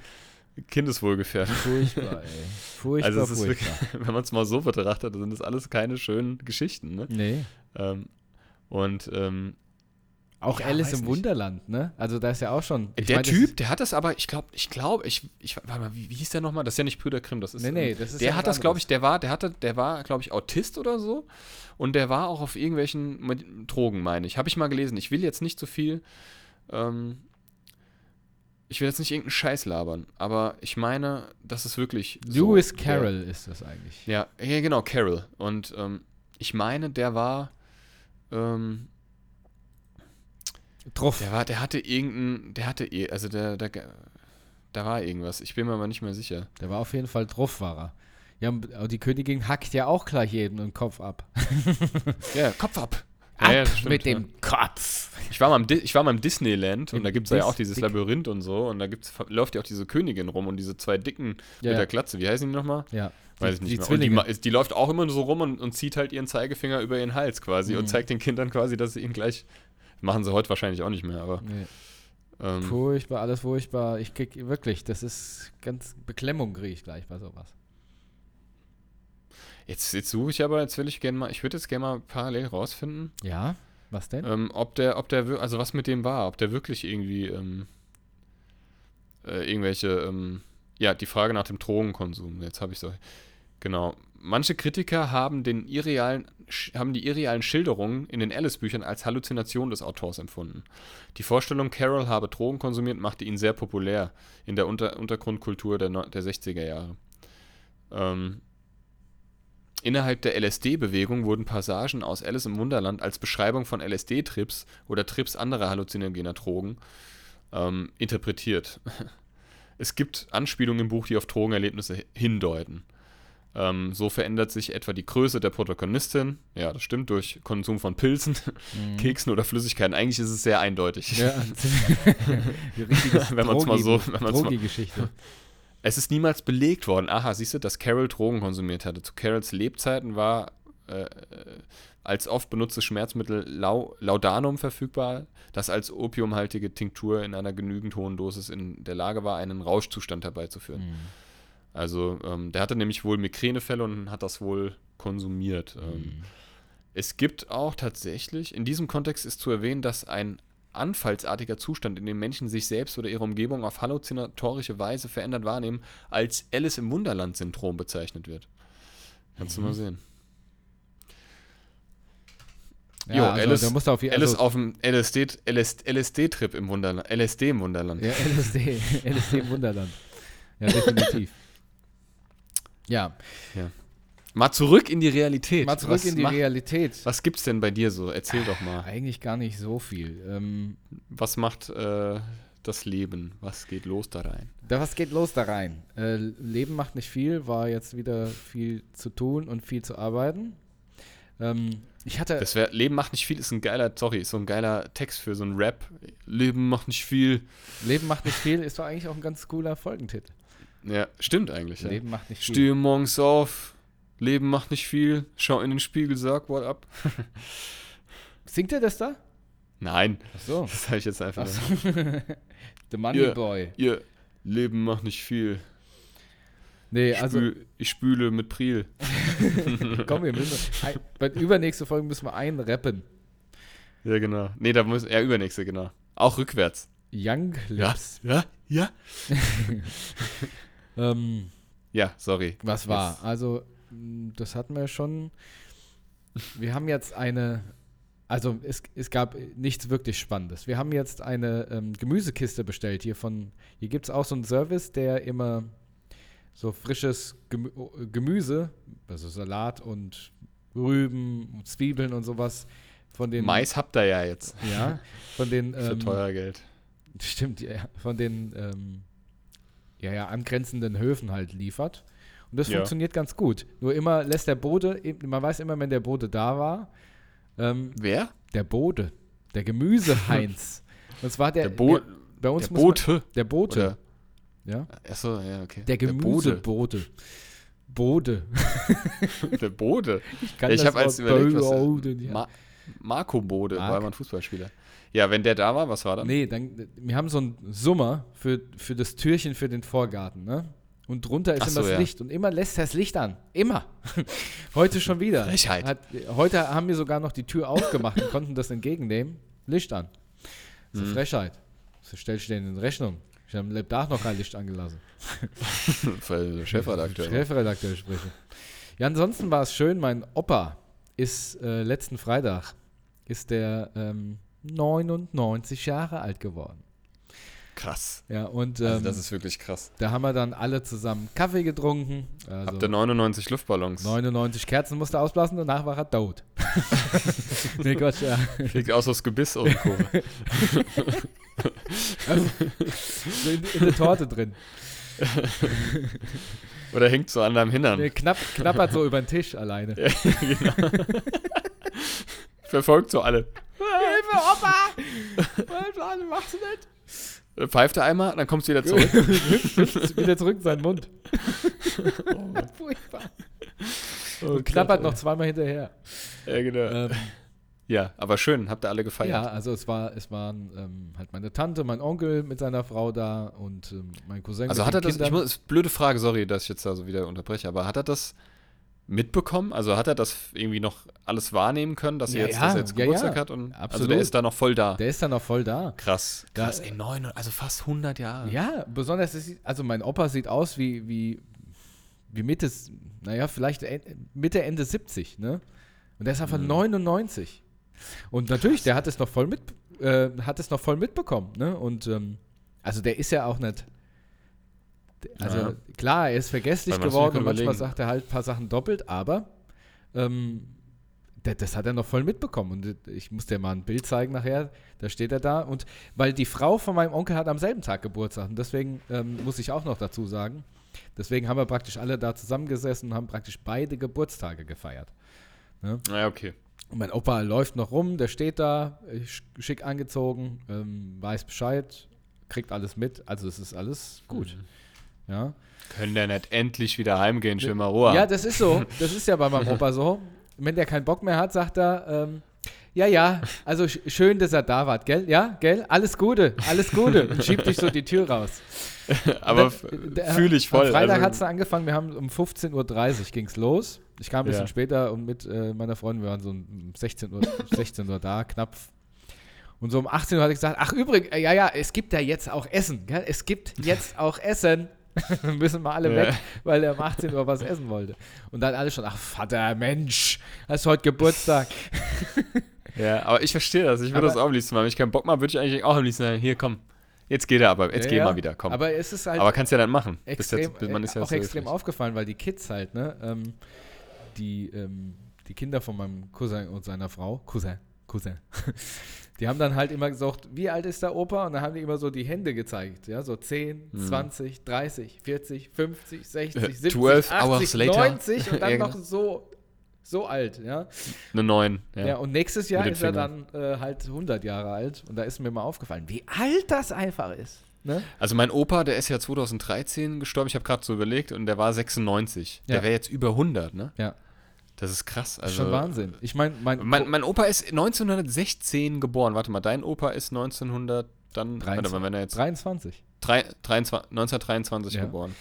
Kindeswohlgefährdung. Furchtbar, ey. Furchtbar, Also es ist furchtbar. wirklich, [LAUGHS] wenn man es mal so betrachtet, sind das alles keine schönen Geschichten. Ne? Nee. Ähm, und ähm, Auch Ja, Alice im nicht. Wunderland, ne? Also da ist ja auch schon. ich der mein, Typ, der hat das aber, ich glaube, ich glaube, ich, ich, warte mal, wie, wie hieß der nochmal? Das ist ja nicht Brüder Grimm, das ist. Nee, nee, das ist der ja hat das, glaube ich, der war, der hatte, der war, glaube ich, Autist oder so. Und der war auch auf irgendwelchen mit Drogen, meine ich. Habe ich mal gelesen. Ich will jetzt nicht so viel. Ähm, ich will jetzt nicht irgendeinen Scheiß labern, aber ich meine, das ist wirklich. Lewis so, der- Carroll ist das eigentlich. Ja, ja, genau, Carol. Und ähm, ich meine, der war, ähm, Truff. der war, der hatte irgendein, der hatte, eh- also der, der, da war irgendwas. Ich bin mir aber nicht mehr sicher. Der war auf jeden Fall Truff, war er. Ja, aber die Königin hackt ja auch gleich jedem den Kopf ab. Ja, Kopf ab. Ab Ja, ja, stimmt, mit ja. dem Kopf. Ich war mal im, Di ich war mal im Disneyland und Im da gibt es ja auch dieses Dick- Labyrinth und so und da gibt's, läuft ja auch diese Königin rum und diese zwei Dicken Ja, mit der ja. Glatze. Wie heißen die nochmal? ja. Weiß ich Die- nicht die mehr. Und die, die läuft auch immer so rum und, und zieht halt ihren Zeigefinger über ihren Hals quasi Mhm. und zeigt den Kindern quasi, dass sie ihn gleich. Machen sie heute wahrscheinlich auch nicht mehr, aber. Nee. Ähm, Furchtbar, alles furchtbar. Ich krieg wirklich, das ist ganz Beklemmung kriege ich gleich bei sowas. jetzt, jetzt suche ich aber, jetzt will ich gerne mal, ich würde jetzt gerne mal parallel rausfinden, Ja? Was denn? ähm, ob der, ob der, also was mit dem war, ob der wirklich irgendwie ähm, äh, irgendwelche, ähm, ja, die Frage nach dem Drogenkonsum, jetzt habe ich so, genau. Manche Kritiker haben, den irrealen, haben die irrealen Schilderungen in den Alice-Büchern als Halluzination des Autors empfunden. Die Vorstellung, Carol habe Drogen konsumiert, machte ihn sehr populär in der Unter Untergrundkultur der, der 60er Jahre. Ähm, Innerhalb der LSD-Bewegung wurden Passagen aus Alice im Wunderland als Beschreibung von LSD-Trips oder Trips anderer halluzinogener Drogen ähm, interpretiert. [LAUGHS] Es gibt Anspielungen im Buch, die auf Drogenerlebnisse hindeuten. Ähm, so verändert sich etwa die Größe der Protagonistin, ja, das stimmt, durch Konsum von Pilzen, Mhm. Keksen oder Flüssigkeiten. Eigentlich ist es sehr eindeutig. Ja, [LAUGHS] [LAUGHS] Wenn man's mal so- wenn man's mal- Drogi-Geschichte. Es ist niemals belegt worden. Aha, siehst du, dass Carol Drogen konsumiert hatte. Zu Carols Lebzeiten war äh, als oft benutztes Schmerzmittel Lau Laudanum verfügbar, das als opiumhaltige Tinktur in einer genügend hohen Dosis in der Lage war, einen Rauschzustand herbeizuführen. Mhm. Also, ähm, der hatte nämlich wohl Migränefälle und hat das wohl konsumiert. Ähm, Mhm. es gibt auch tatsächlich, in diesem Kontext ist zu erwähnen, dass ein anfallsartiger Zustand, in dem Menschen sich selbst oder ihre Umgebung auf halluzinatorische Weise verändert wahrnehmen, als Alice im Wunderland-Syndrom bezeichnet wird. Kannst du Mhm. mal sehen. Ja, Jo, also, Alice- da musst du auf jeden Alice also, auf dem LSD LS LSD-Trip im Wunderland. LSD im Wunderland. Ja, LSD, LSD [LAUGHS] im Wunderland. Ja, definitiv. [LAUGHS] Ja, Mal zurück in die Realität. mal zurück was in die macht- Realität. Was gibt's denn bei dir so? Erzähl doch mal. Eigentlich gar nicht so viel. Ähm, Was macht äh, das Leben? Was geht los da rein? da, was geht los da rein? Äh, Leben macht nicht viel, war jetzt wieder viel zu tun und viel zu arbeiten. Ähm, ich hatte, Das wär, Leben macht nicht viel ist ein geiler, sorry, ist so ein geiler Text für so ein Rap. Leben macht nicht viel. Leben macht nicht viel, ist doch eigentlich auch ein ganz cooler Folgentitel. Ja, stimmt eigentlich. Ja. Leben macht nicht viel. Stehe morgens auf. Leben macht nicht viel. Schau in den Spiegel, sag what up. [LAUGHS] Singt er das da? Nein, Ach so. das habe ich jetzt einfach. Ach so. [LAUGHS] The Money Ja. Boy. Ihr Leben macht nicht viel. Nee, Ich, also spül, ich spüle mit Priel. [LAUGHS] komm, wir müssen. Ein, bei übernächste Folge müssen wir einrappen. Ja, genau. Nee, da muss. Ja, übernächste, genau. Auch rückwärts. Young Lips. Ja, ja. Ähm, Ja, sorry. was war? Also, mh, das hatten wir schon. Wir haben jetzt eine. Also, es, es gab nichts wirklich Spannendes. Wir haben jetzt eine ähm, Gemüsekiste bestellt hier von. Hier gibt es auch so einen Service, der immer so frisches Gemü Gemüse, also Salat und Rüben, und Zwiebeln und sowas von den. Mais habt ihr ja jetzt. Ja, von den. [LAUGHS] Für ähm, teuer Geld. [LAUGHS] Stimmt, ja, von den ähm, ja, ja, angrenzenden Höfen halt liefert. Und das Ja. funktioniert ganz gut. Nur immer lässt der Bode, man weiß immer, wenn der Bode da war, ähm, Wer? der Bode, der Gemüseheinz. [LAUGHS] Und zwar der, Der, Bo der bei uns der muss man- Bote. der Bote, Oder? ja, Achso, ja, okay. der Gemüsebote. Bode. Bode. Der Bode. [LAUGHS] kann ich das habe als überlegt, was Bode, ja. Ma Marco Bode, Mark. war mal ein Fußballspieler. Ja, wenn der da war, was war dann? Nee, dann, wir haben so einen Summer für, für das Türchen für den Vorgarten, ne? Und drunter ist Ach immer so, das ja. Licht und immer lässt er das Licht an. Immer. [LAUGHS] heute schon wieder. Frechheit. Hat, heute haben wir sogar noch die Tür aufgemacht und konnten das entgegennehmen. Licht an. Das ist Mhm. Frechheit. So stellst du den in Rechnung. Ich habe am Lebtag noch kein Licht angelassen. [LAUGHS] Den Chefredakteur. Chefredakteur spreche. Ja, ansonsten war es schön. Mein Opa ist äh, letzten Freitag ist der ähm, 99 Jahre alt geworden. Krass. Ja, und Also ähm, das ist wirklich krass. da haben wir dann alle zusammen Kaffee getrunken. Also Habt ihr 99 Luftballons? 99 Kerzen musste ausblasen, danach war er tot. [LAUGHS] nee, Gott, ja. Fliegt aus das Gebiss Kurve. Also, [LAUGHS] so in, in der Torte drin. Oder hängt so an deinem Hintern. Nee, knapp, knappert so über den Tisch alleine. Ja, [LAUGHS] genau. Verfolgt so alle. Hilfe, Opa! Was machst du nicht? Äh, Pfeift er einmal, dann kommst du wieder [LAUGHS] zurück. Wieder zurück in seinen Mund. Furchtbar. Und knappert noch zweimal hinterher. Ja, genau. Ähm, Ja, aber schön, habt ihr alle gefeiert. ja, also es war, es waren ähm, halt meine Tante, mein Onkel mit seiner Frau da und ähm, mein Cousin. Also mit hat er das, ich Kindern. muss, blöde Frage, sorry, dass ich jetzt da so wieder unterbreche, aber hat er das mitbekommen? Also hat er das irgendwie noch alles wahrnehmen können, dass, er Ja, jetzt, ja, dass er jetzt Geburtstag ja. hat? Und, also Absolut. der ist da noch voll da. Der ist dann noch voll da. Krass. Da- Krass, ey, neun, also fast 100 Jahre. Ja, besonders, ist, also mein Opa sieht aus wie, wie, wie Mitte, naja, vielleicht Mitte, Ende 70, ne? Und der ist einfach Mhm. 99. Und natürlich, der hat es noch voll mit, äh, hat es noch voll mitbekommen, ne? Und ähm, also der ist ja auch nicht. Also Ja. klar, er ist vergesslich das geworden und manchmal sagt er halt ein paar Sachen doppelt, aber Ähm, der, das hat er noch voll mitbekommen. Und ich muss dir mal ein Bild zeigen nachher. Da steht er da. Und weil die Frau von meinem Onkel hat am selben Tag Geburtstag. Und deswegen ähm, muss ich auch noch dazu sagen. Deswegen haben wir praktisch alle da zusammengesessen und haben praktisch beide Geburtstage gefeiert. Ne? Ja, okay. Und mein Opa läuft noch rum, der steht da, schick angezogen, ähm, weiß Bescheid, kriegt alles mit. Also es ist alles gut. Mhm. Ja. Können der nicht endlich wieder heimgehen, schön mal Ruhe. Ja, das ist so. Das ist ja bei meinem Opa so. Wenn der keinen Bock mehr hat, sagt er, ähm, ja, ja, also sch schön, dass er da war, gell? Ja, gell? Alles Gute, alles Gute. Und schiebt dich so die Tür raus. [LAUGHS] Aber fühle ich voll. Am Freitag also, hat es angefangen, wir haben um 15.30 Uhr ging es los. Ich kam ein bisschen ja. später und mit äh, meiner Freundin, wir waren so um 16 Uhr, 16 Uhr da, knapp. Und so um 18 Uhr hatte ich gesagt, ach übrigens, äh, ja, ja, es gibt ja jetzt auch Essen, gell? Es gibt jetzt auch Essen. [LAUGHS] müssen wir alle weg, weil er um 18 Uhr was essen wollte. Und dann alle schon, ach Vater, Mensch, hast du heute Geburtstag. [LAUGHS] ja, aber ich verstehe das. Ich würde das auch am liebsten machen. Wenn ich keinen Bock mache, würde ich eigentlich auch am liebsten sagen, hier komm, jetzt geht er aber, jetzt ja, geh mal wieder, komm. Aber es ist halt. Aber kannst ja dann machen. Extrem, jetzt, man ist ja auch so extrem aufgefallen, weil die Kids halt, ne, ähm, die, ähm, die Kinder von meinem Cousin und seiner Frau, Cousin, Cousin, [LAUGHS] die haben dann halt immer gesagt, wie alt ist der Opa? Und dann haben die immer so die Hände gezeigt, ja, so 10, hm. 20, 30, 40, 50, 60, 70, 12 80, 90 und [LAUGHS] dann noch so so alt, ja. Eine 9, ja. ja. und nächstes Jahr ist er dann äh, halt 100 Jahre alt und da ist mir mal aufgefallen, wie alt das einfach ist. Ne? Also mein Opa, der ist ja 2013 gestorben, ich habe gerade so überlegt und der war 96. Ja. Der wäre jetzt über 100, ne? Ja. Das ist krass. Also, Schon Wahnsinn. Ich mein, mein, mein, mein Opa ist 1916 geboren. Warte mal, dein Opa ist 1900 dann 23, warte mal, wenn er jetzt 23. 3, 23 1923 ja. geboren.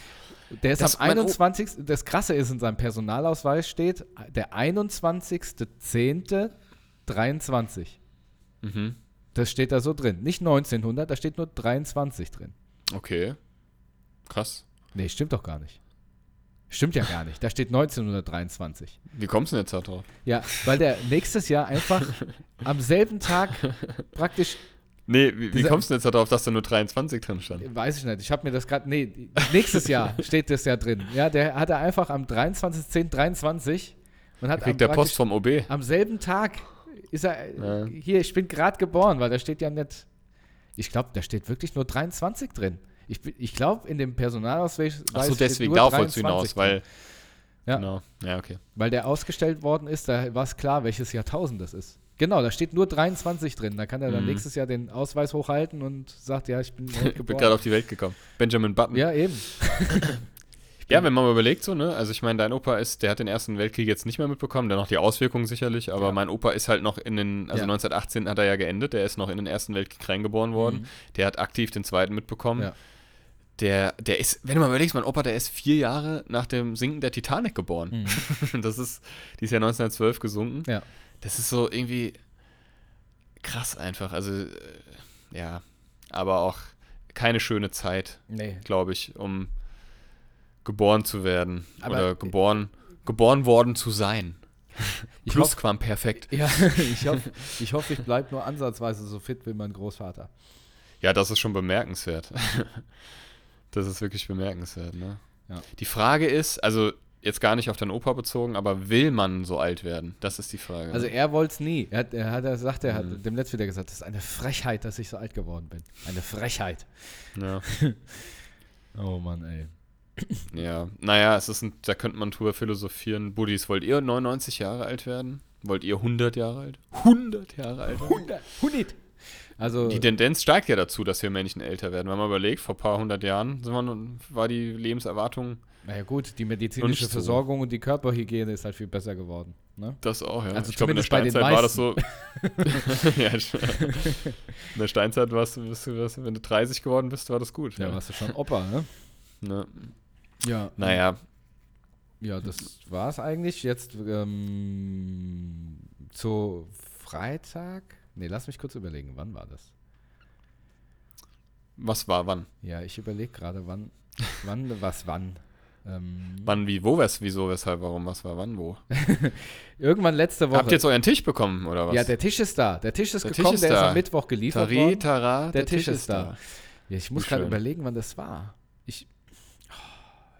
Der ist das am 21. Das Krasse ist, in seinem Personalausweis steht der 21.10.23. Mhm. Das steht da so drin. Nicht 1900, da steht nur 23 drin. Okay. Krass. Nee, stimmt doch gar nicht. Stimmt ja gar nicht. Da steht 1923. Wie kommst du denn jetzt da drauf? Ja, weil der [LAUGHS] nächstes Jahr einfach am selben Tag praktisch. Nee, wie, wie kommst du denn jetzt darauf, dass da nur 23 drin stand? Weiß ich nicht. Ich habe mir das gerade. Nee, nächstes Jahr [LAUGHS] steht das ja drin. Ja, der hat er einfach am 23.10.23 und hat kriegt der Post vom OB. Am selben Tag ist er. Ja. Hier, ich bin gerade geboren, weil da steht ja nicht. Ich glaube, da steht wirklich nur 23 drin. Ich, ich glaube, in dem Personalausweis. Achso, deswegen, darauf wolltest du hinaus, weil. Ja. Genau. Ja, okay. Weil der ausgestellt worden ist, da war es klar, welches Jahrtausend das ist. Genau, da steht nur 23 drin. Da kann er dann mhm. nächstes Jahr den Ausweis hochhalten und sagt, ja, ich bin [LAUGHS] Ich bin gerade auf die Welt gekommen. Benjamin Button. Ja, eben. [LAUGHS] ja, wenn man mal überlegt, so, ne? Also ich meine, dein Opa ist, der hat den Ersten Weltkrieg jetzt nicht mehr mitbekommen, der noch die Auswirkungen sicherlich, aber ja. mein Opa ist halt noch in den, also ja. 1918 hat er ja geendet, der ist noch in den Ersten Weltkrieg reingeboren worden. Mhm. Der hat aktiv den Zweiten mitbekommen. Ja der, der ist, wenn du mal überlegst, mein Opa, der ist vier Jahre nach dem Sinken der Titanic geboren. Mhm. [LAUGHS] Das ist, die ist ja 1912 gesunken. Ja. Das ist so irgendwie krass einfach. Also, äh, ja, aber auch keine schöne Zeit, nee. glaube ich, um geboren zu werden. Aber oder geboren, geboren worden zu sein. [LAUGHS] Plusquamperfekt. Ja, ich [LAUGHS] hoffe, ich, hoff, ich bleibe nur ansatzweise so fit wie mein Großvater. Ja, das ist schon bemerkenswert. Das ist wirklich bemerkenswert, ne? Ja. Die Frage ist, also jetzt gar nicht auf deinen Opa bezogen, aber will man so alt werden? Das ist die Frage. Also er wollte es nie. Er hat, er hat, er sagt, er hat mhm. dem letzten wieder gesagt, das ist eine Frechheit, dass ich so alt geworden bin. Eine Frechheit. Ja. [LAUGHS] oh Mann, ey. Ja, naja, es ist ein, da könnte man drüber philosophieren. Buddies, wollt ihr 99 Jahre alt werden? Wollt ihr 100 Jahre alt? 100 Jahre alt? 100! 100! Also, die Tendenz steigt ja dazu, dass wir Männchen älter werden. Wenn man überlegt, vor ein paar hundert Jahren man, war die Lebenserwartung. Naja, gut, die medizinische Versorgung so. und die Körperhygiene ist halt viel besser geworden. Ne? Das auch, ja. Also ich glaube, in der Steinzeit war das so. [LAUGHS] ja, in der Steinzeit warst du, bist du, wenn du 30 geworden bist, war das gut. Ja, ja. warst du schon Opa, ne? ne? Ja. Naja. Ja, das war es eigentlich. Jetzt ähm, zu Freitag Nee, lass mich kurz überlegen, wann war das? Was war wann? Ja, ich überlege gerade, wann, wann, was, wann. Ähm, wann, wie, wo, wes, wieso, weshalb, warum, was war, wann, wo? [LAUGHS] Irgendwann letzte Woche. Habt ihr jetzt euren Tisch bekommen, oder was? Ja, der Tisch ist da. Der Tisch ist der gekommen, Tisch ist der da. ist am Mittwoch geliefert Tari, worden. Tara, der, der Tisch, Tisch, ist da. da. Ja, ich muss gerade überlegen, wann das war. Ich, oh,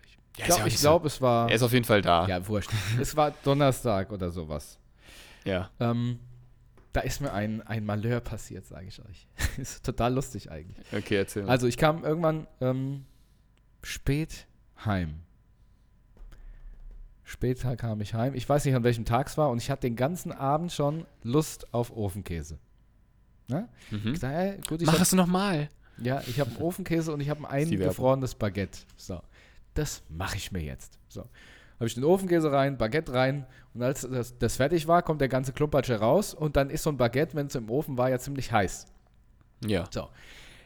ich Ja, ja glaube, nicht ich so- glaub, es war. Er ist auf jeden Fall da. Ja, wurscht. es war Donnerstag oder sowas. Ja. Ähm, da ist mir ein, ein Malheur passiert, sage ich euch. [LAUGHS] ist total lustig eigentlich. Okay, erzähl. mal. Also ich kam irgendwann ähm, spät heim. Spät kam ich heim. Ich weiß nicht, an welchem Tag es war und ich hatte den ganzen Abend schon Lust auf Ofenkäse. Ne? mhm. Ich sag, ey, gut, ich Mach hab, es nochmal. ja, ich habe einen Ofenkäse und ich habe [LAUGHS] ein eingefrorenes Baguette. So, das mache ich mir jetzt. So, habe ich den Ofenkäse rein, Baguette rein und als das, das fertig war, kommt der ganze Klumpatsch heraus und dann ist so ein Baguette, wenn es im Ofen war, ja ziemlich heiß. Ja. So.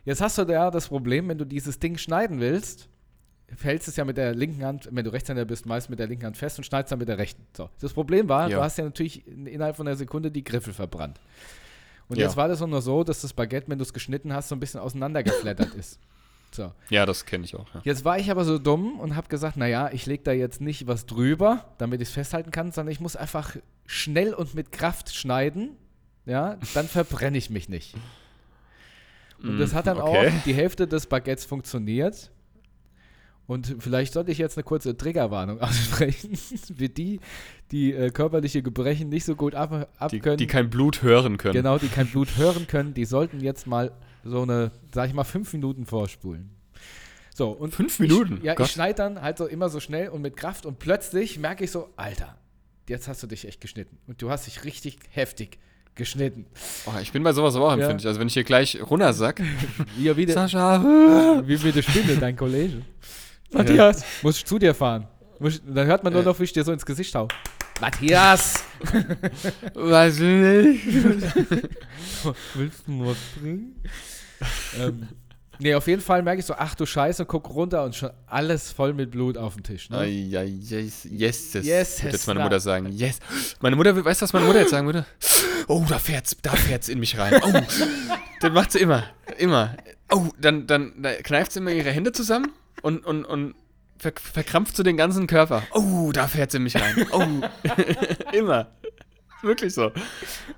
Jetzt hast du da das Problem, wenn du dieses Ding schneiden willst, hältst es ja mit der linken Hand, wenn du Rechtshänder bist, meist mit der linken Hand fest und schneidest dann mit der rechten. So. Das Problem war, Ja. du hast ja natürlich in- innerhalb von einer Sekunde die Griffel verbrannt. Und Ja. jetzt war das auch nur so, dass das Baguette, wenn du es geschnitten hast, so ein bisschen auseinandergeflattert [LAUGHS] ist. So. Ja, das kenne ich auch. Ja. Jetzt war ich aber so dumm und habe gesagt, naja, ich lege da jetzt nicht was drüber, damit ich es festhalten kann, sondern ich muss einfach schnell und mit Kraft schneiden. Ja, dann verbrenne ich mich nicht. Und das Mm, hat dann okay. auch die Hälfte des Baguettes funktioniert. Und vielleicht sollte ich jetzt eine kurze Triggerwarnung [LAUGHS] aussprechen, für die, die äh, körperliche Gebrechen nicht so gut ab, ab Die, können. die kein Blut hören können. Genau, die kein Blut hören können, die sollten jetzt mal so eine, sag ich mal, fünf Minuten vorspulen. So, und Fünf Minuten? Ich, ja, Gott. ich schneide dann halt so immer so schnell und mit Kraft und plötzlich merke ich so, Alter, jetzt hast du dich echt geschnitten. Und du hast dich richtig heftig geschnitten. Oh, ich bin bei sowas aber auch Ja. empfindlich. Also wenn ich hier gleich runtersack. Ja, [LAUGHS] wie, der, Sascha. wie mit der Spinne, dein Kollege. Matthias. Muss ich zu dir fahren. Muss ich, dann hört man nur Äh. noch, wie ich dir so ins Gesicht hau. Matthias! [LAUGHS] Was will ich? [LAUGHS] Willst du was trinken? [LAUGHS] ähm, nee, auf jeden Fall merke ich so, ach du Scheiße, guck runter und schon alles voll mit Blut auf dem Tisch. Ne? Ai, yes, yes, yes. Yes, Wird jetzt meine. Mutter sagen. Yes. Meine Mutter, weißt du, was meine Mutter jetzt sagen würde? Oh, da fährt's, da fährt's in mich rein. Oh, das macht sie immer, immer. Oh, dann, dann da kneift sie immer ihre Hände zusammen und, und, und ver verkrampft so den ganzen Körper. Oh, da fährt sie in mich rein. Oh, [LAUGHS] immer. Wirklich so.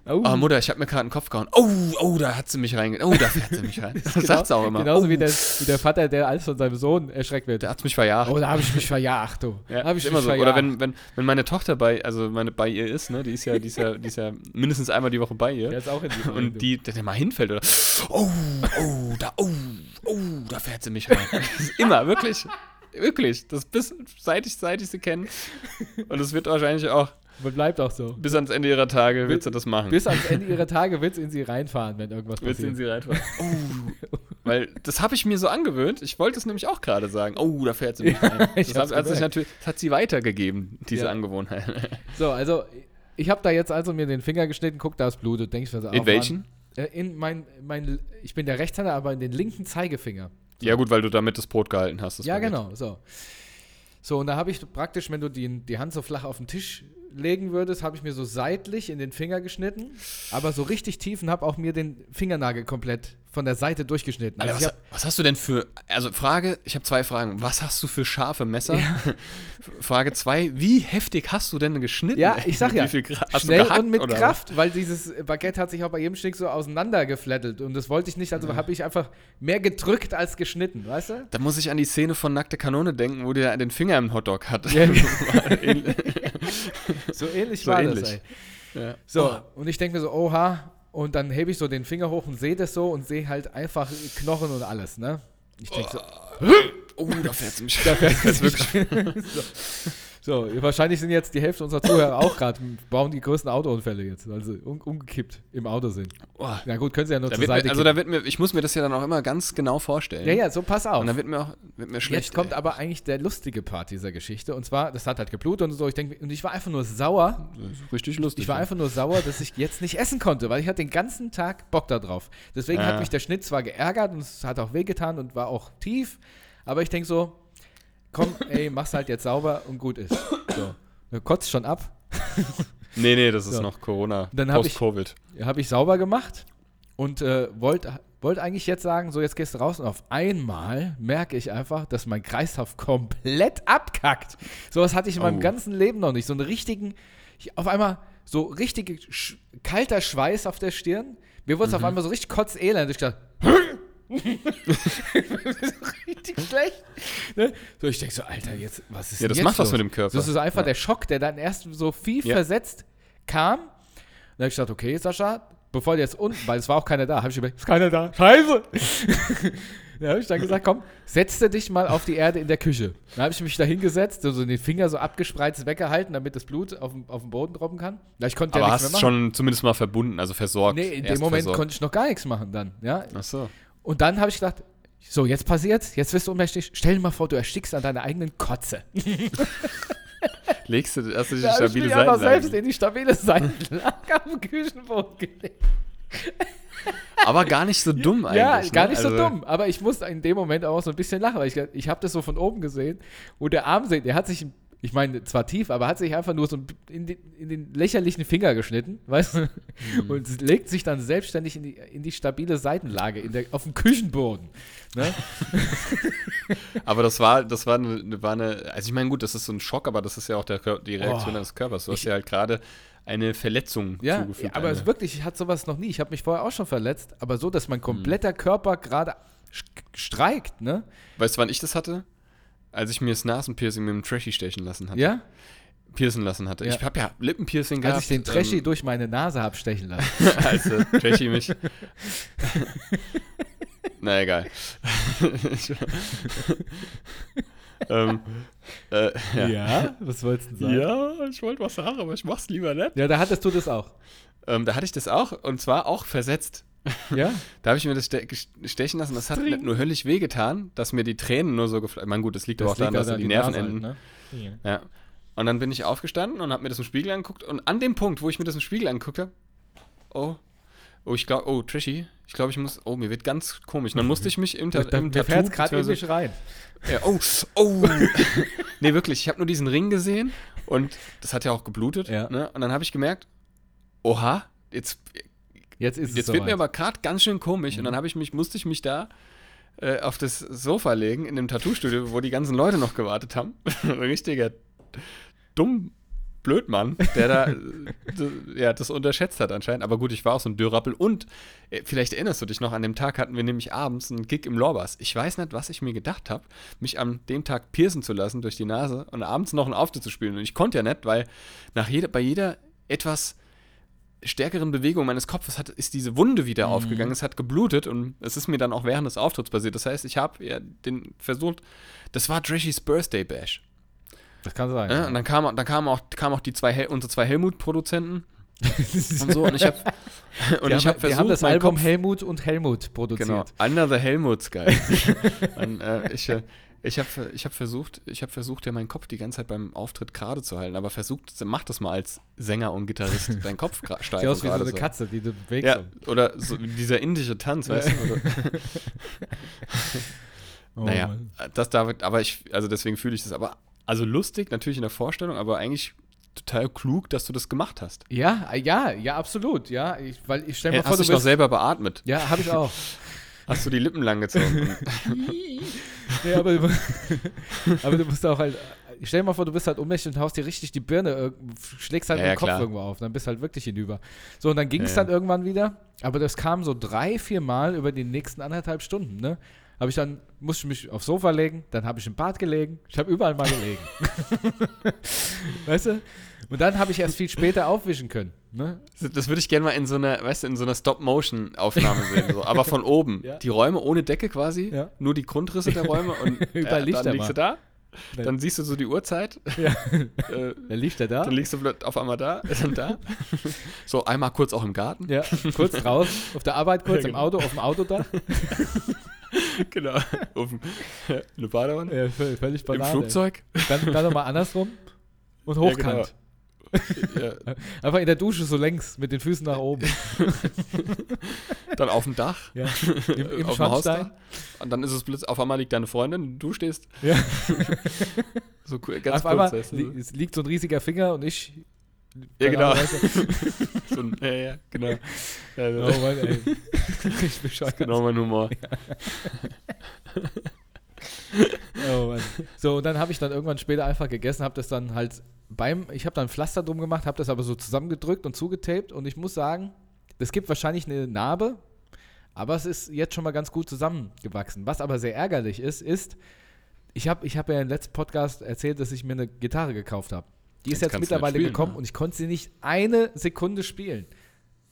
Oh, Oh, Mutter, ich habe mir gerade einen Kopf gehauen. Oh, oh, da hat sie mich rein. Oh, da fährt sie mich rein. [LAUGHS] Das sagt sie auch immer. Genauso oh, wie, der, wie der Vater, der alles von seinem Sohn erschreckt wird. der hat mich verjagt. Oh, da habe ich mich verjagt, du. Ja, hab ich immer so. verjagt. Oder wenn, wenn, wenn meine Tochter bei, also meine bei ihr ist, ne, die ist ja, die ist ja, die ist ja mindestens einmal die Woche bei ihr. Der ist auch in die und die, der, der mal hinfällt oder oh, oh, da, oh, oh, da fährt sie mich rein. immer, wirklich. Wirklich. Das bis seit ich, seit ich sie kenne. Und es wird wahrscheinlich auch bleibt auch so. bis ans Ende ihrer Tage wird sie das machen. Bis ans Ende ihrer Tage wird es in sie reinfahren, wenn irgendwas wird sie in passiert. sie reinfahren. Oh. Weil das habe ich mir so angewöhnt. Ich wollte es nämlich auch gerade sagen. Oh, da fährt sie mich [LAUGHS] rein. ich Das sich gemerkt. natürlich, das hat sie weitergegeben, diese Ja. Angewohnheit. So, also ich habe da jetzt also mir den Finger geschnitten, guck, da ist Blut. Du denkst, was In welchen? Äh, in mein, mein, ich bin der Rechtshänder, aber in den linken Zeigefinger. Ja, gut, weil du damit das Brot gehalten hast. ja, genau, so. So, und da habe ich praktisch, wenn du die, die Hand so flach auf den Tisch legen würdest, habe ich mir so seitlich in den Finger geschnitten, aber so richtig tief und habe auch mir den Fingernagel komplett von der Seite durchgeschnitten. Alter, Also was, hab, was hast du denn für, also Frage, ich habe zwei Fragen. Was hast du für scharfe Messer? [LAUGHS] Frage zwei, wie heftig hast du denn geschnitten? ja, ich sag ja, Wie viel hast schnell du gehackt, und mit oder? Kraft, weil dieses Baguette hat sich auch bei jedem Schnick so auseinandergeflattelt und das wollte ich nicht, also habe ich einfach mehr gedrückt als geschnitten, weißt du? Da muss ich an die Szene von Nackte Kanone denken, wo der den Finger im Hotdog hat. Ja. [LAUGHS] Ähnlich. [LAUGHS] So ähnlich So war ähnlich. das, ey. ja. So, und ich denke mir so, oha, und dann hebe ich so den Finger hoch und sehe das so und sehe halt einfach Knochen und alles, ne? Ich denke so, Oh, da fährt es mich. [LAUGHS] da fährt Das ist wirklich. [LAUGHS] [LAUGHS] so. So, wahrscheinlich sind jetzt die Hälfte unserer Zuhörer auch gerade, bauen die größten Autounfälle jetzt, also um, umgekippt im Auto sind. Na gut, können sie ja nur da zur Seite mir, also da wird mir, ich muss mir das ja dann auch immer ganz genau vorstellen. Ja, ja, so pass auf. Und dann wird mir auch wird mir schlecht. Jetzt kommt ey. aber eigentlich der lustige Part dieser Geschichte. Und zwar, das hat halt geblutet und so. Ich denke, und ich war einfach nur sauer. Richtig lustig. Ich war einfach nur sauer, dass ich jetzt nicht essen konnte, weil ich hatte den ganzen Tag Bock da drauf. Deswegen Ja. hat mich der Schnitt zwar geärgert und es hat auch wehgetan und war auch tief, aber ich denke so, komm, ey, mach's halt jetzt sauber und gut ist. So. Du kotzt schon ab. [LAUGHS] Nee, nee, das ist So. noch Corona. Dann hab ich-. Habe ich sauber gemacht und äh, wollte wollt eigentlich jetzt sagen, so jetzt gehst du raus und auf einmal merke ich einfach, dass mein Kreislauf komplett abkackt. Sowas hatte ich in meinem Oh. ganzen Leben noch nicht. So einen richtigen, ich, auf einmal so richtig kalter Schweiß auf der Stirn. Mir wurde es auf einmal so richtig kotzelend. Ich dachte, richtig schlecht. Ne? So, ich denke so, Alter, jetzt, was ist Ja, das denn macht jetzt was los? mit dem Körper. Das ist einfach Ja. der Schock, der dann erst so viel Ja. versetzt kam. Dann habe ich gedacht, okay, Sascha, bevor du jetzt unten, weil es war auch keiner da, habe ich überlegt, ist keiner da, scheiße. [LAUGHS] Da habe ich dann gesagt, komm, setze dich mal auf die Erde in der Küche. Dann habe ich mich da hingesetzt, so so den Finger so abgespreizt weggehalten, damit das Blut auf, den- auf den Boden tropfen kann. Ja, ich konnte ja Aber nichts hast mehr machen. schon zumindest mal verbunden, also versorgt. Nee, in dem Moment versorgt. konnte ich noch gar nichts machen dann. Ja? Ach so. Und dann habe ich gedacht, so, jetzt passiert's, jetzt wirst du ohnmächtig. Stell dir mal vor, du erstickst an deiner eigenen Kotze. [LAUGHS] Legst du, hast du die Da ich stabile einfach Seitenlage. selbst in die stabile Seitenlage auf dem Küchenboden gelegt. Aber gar nicht so dumm eigentlich. Ja, ne? gar nicht so Also, dumm. Aber ich musste in dem Moment auch so ein bisschen lachen, weil ich, ich habe das so von oben gesehen, wo der Arm, der hat sich, ich meine, zwar tief, aber hat sich einfach nur so in den, in den lächerlichen Finger geschnitten, [LAUGHS] weißt du? Mhm. Und legt sich dann selbstständig in die, in die stabile Seitenlage der, auf dem Küchenboden. Ne? [LAUGHS] Aber das war, das war eine, war eine, also ich meine, gut, das ist so ein Schock, aber das ist ja auch der, die Reaktion Oh. deines Körpers. Du hast ja halt gerade eine Verletzung Ja, zugefügt. aber eine. es wirklich, ich hatte sowas noch nie. Ich habe mich vorher auch schon verletzt, aber so, dass Mhm. mein kompletter Körper gerade streikt, ne? Weißt du, wann ich das hatte? Als ich mir das Nasenpiercing mit dem Trashy stechen lassen hatte. Ja? Piercen lassen hatte. Ja. Ich habe ja Lippenpiercing gehabt. Als ich den Trashy ähm, durch meine Nase hab stechen lassen. [LAUGHS] [LAUGHS] als der Trashy mich. [LAUGHS] Na egal. ähm, äh, ja. Was wolltest du Ja, ich wollte was sagen, aber ich mach's lieber nicht. Ja, da hattest du das auch. Ähm, da hatte ich das auch und zwar auch versetzt. [LAUGHS] Ja? Da habe ich mir das ste stechen lassen. Das hat nicht nur höllisch wehgetan, dass mir die Tränen nur so. Ich meine, gut, das liegt aber auch daran, dass an die, Nerven Nase enden. halt, ne? Ja. Und dann bin ich aufgestanden und habe mir das im Spiegel angeguckt. Und an dem Punkt, wo ich mir das im Spiegel angeguckt habe, oh, oh, ich glaube, oh, Trashy, ich glaube, ich muss, oh, mir wird ganz komisch. Dann musste ich mich im, Ta Da, im mir Tattoo, gerade in mich rein. ja, oh, oh. [LAUGHS] nee, wirklich, ich habe nur diesen Ring gesehen und das hat ja auch geblutet. Ja. Ne? Und dann habe ich gemerkt, oha, jetzt, Jetzt ist jetzt es wird mir aber gerade ganz schön komisch. Mhm. Und dann habe ich mich, musste ich mich da äh, auf das Sofa legen in dem Tattoo-Studio, wo die ganzen Leute noch gewartet haben. Ein [LAUGHS] richtiger dumm Blödmann, der da äh, ja, das unterschätzt hat anscheinend. Aber gut, ich war auch so ein Dürrappel. Und äh, vielleicht erinnerst du dich noch, an dem Tag hatten wir nämlich abends einen Gig im Lorbas. Ich weiß nicht, was ich mir gedacht habe, mich an dem Tag piercen zu lassen durch die Nase und abends noch einen Auftritt zu spielen. Und ich konnte ja nicht, weil nach jeder, bei jeder etwas stärkeren Bewegung meines Kopfes hat, ist diese Wunde wieder Mhm. aufgegangen. Es hat geblutet und es ist mir dann auch während des Auftritts passiert. Das heißt, ich habe ja den versucht, das war Trashys Birthday Bash. Das kann sein. Ja, und dann kamen dann kam auch, kamen auch die zwei, Hel unsere zwei Helmut-Produzenten [LAUGHS] und so. Und ich habe und wir ich haben, habe wir haben versucht, das Album Kopf, Helmut und Helmut produziert. genau, Under the Helmuts, geil. [LAUGHS] und, äh, ich äh, ich habe ich hab versucht, ich habe versucht, ja meinen Kopf die ganze Zeit beim Auftritt gerade zu halten, aber versucht, mach das mal als Sänger und Gitarrist, [LAUGHS] deinen Kopf steif Sieht aus wie so eine so. Katze, die du bewegst. Ja, oder so dieser indische Tanz, weißt du? [LAUGHS] Oh, naja, Mann. das da, aber ich, also deswegen fühle ich das. Aber, also lustig, natürlich in der Vorstellung, aber eigentlich total klug, dass du das gemacht hast. Ja, ja, ja, absolut. Ja, ich, weil ich stell mir Hey, vor, hast du dich noch bist, selber beatmet? Ja, habe ich auch. [LAUGHS] Hast du die Lippen lang gezogen? [LAUGHS] [LAUGHS] ja, aber, du, [LAUGHS] aber du musst auch halt. Ich stell dir mal vor, du bist halt ohnmächtig und haust dir richtig die Birne, irg- schlägst halt Ja, mit ja, Kopf klar. irgendwo auf. Dann bist du halt wirklich hinüber. So, und dann ging es Ja, ja. dann irgendwann wieder. Aber das kam so drei, vier Mal über die nächsten anderthalb Stunden, ne? Habe ich dann, musste ich mich aufs Sofa legen, dann habe ich im Bad gelegen. Ich habe überall mal gelegen. [LAUGHS] weißt du? Und dann habe ich erst viel später aufwischen können. Ne? Das würde ich gerne mal in so einer, weißt du, in so einer Stop-Motion-Aufnahme sehen, so. aber von oben. [LAUGHS] Ja. Die Räume ohne Decke quasi, Ja. nur die Grundrisse der Räume und [LAUGHS] Überall Lichter dann liegst du da, Nein. dann siehst du so die Uhrzeit, Ja. äh, Dann lief der da. dann liegst du auf einmal da, dann da. So einmal kurz auch im Garten. Ja, kurz raus, auf der Arbeit kurz, Ja, im genau. Auto, auf dem Autodach. [LAUGHS] Genau. Auf dem, [LAUGHS] eine Badewanne. Ja, völlig, völlig Im. Flugzeug. Dann, dann nochmal andersrum und Ja, hochkant. Ja, [LAUGHS] Einfach in der Dusche so längs, mit den Füßen nach oben. dann auf dem Dach. Ja. Im, im auf dem Hausdach. Und dann ist es plötzlich, auf einmal liegt deine Freundin, du stehst Ja. so cool, ganz Auf kurz. einmal li es liegt so ein riesiger Finger und ich. Ja, genau. So ein, [LAUGHS] ja, ja, genau. Ja, Oh Mann, ey. [LAUGHS] Ich bescheuert. genau mein Humor. [LAUGHS] Oh Mann. So, und dann habe ich dann irgendwann später einfach gegessen, habe das dann halt beim, ich habe dann Pflaster drum gemacht, habe das aber so zusammengedrückt und zugetaped und ich muss sagen, das gibt wahrscheinlich eine Narbe, Aber es ist jetzt schon mal ganz gut zusammengewachsen. Was aber sehr ärgerlich ist, ist, ich habe ich hab ja im letzten Podcast erzählt, dass ich mir eine Gitarre gekauft habe. Die ist Jetzt jetzt, mittlerweile spielen, gekommen ne? und ich konnte sie nicht eine Sekunde spielen.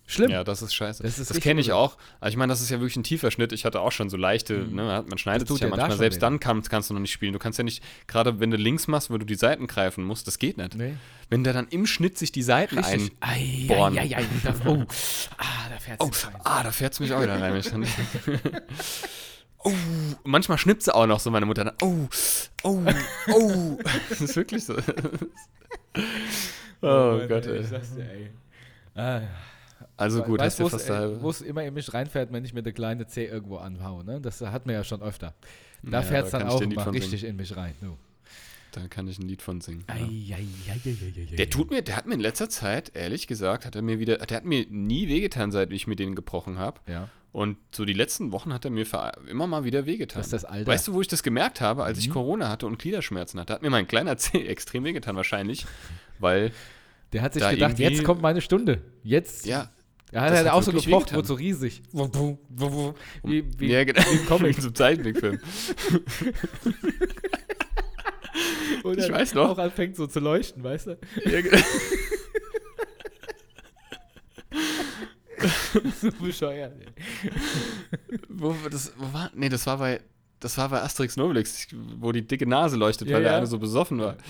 Schlimm. Ja, das ist scheiße. Das Das, kenne ich auch. Also ich meine, das ist ja wirklich ein tiefer Schnitt. Ich hatte auch schon so leichte, Mhm. ne, man schneidet sich ja ja da manchmal. Selbst weh. dann kann, kannst du noch nicht spielen. Du kannst ja nicht, gerade wenn du links machst, wo du die Seiten greifen musst, das geht nicht. Nee. Wenn der dann im Schnitt sich die Seiten Richtig. ein... Ei, ei, ei, das, oh. Ah, da fährt Oh, ah, da fährt es mich auch wieder rein. [LAUGHS] ich oh, manchmal schnippt sie auch noch so, meine Mutter. Dann, oh, oh, oh. [LAUGHS] Das ist wirklich so. oh, Gott, ey. ey. Ah, Also gut, weißt, du, fast halbe. wo es immer in mich reinfährt, wenn ich mir eine kleine C irgendwo anhaue. Ne? Das hat man ja schon öfter. Da Ja, fährt es da dann ich auch dir immer richtig in mich rein. Du. Da kann ich ein Lied von singen. Ja. Der tut mir, der hat mir in letzter Zeit, ehrlich gesagt, hat er mir wieder, der hat mir nie wehgetan, seit ich mit denen gebrochen habe. Ja. Und so die letzten Wochen hat er mir immer mal wieder wehgetan. Das ist das Alter. Weißt du, wo ich das gemerkt habe, als Mhm. ich Corona hatte und Gliederschmerzen hatte? Hat mir mein kleiner [LAUGHS] Zeh extrem wehgetan wahrscheinlich, weil, Der hat sich Da gedacht, jetzt kommt meine Stunde. Jetzt. ja, Er hat halt auch so wehgetan. wurde so riesig. Wie, wie, ja, genau, wie Comic. wie [LAUGHS] zum Zeichentrickfilm. [LAUGHS] Und ich weiß noch. auch anfängt so zu leuchten, weißt du? [LAUGHS] so bescheuert. wo, das, wo war, nee, das war bei, das war bei Asterix Nobelix, wo die dicke Nase leuchtet, Ja, weil der ja. eine so besoffen war. [LAUGHS]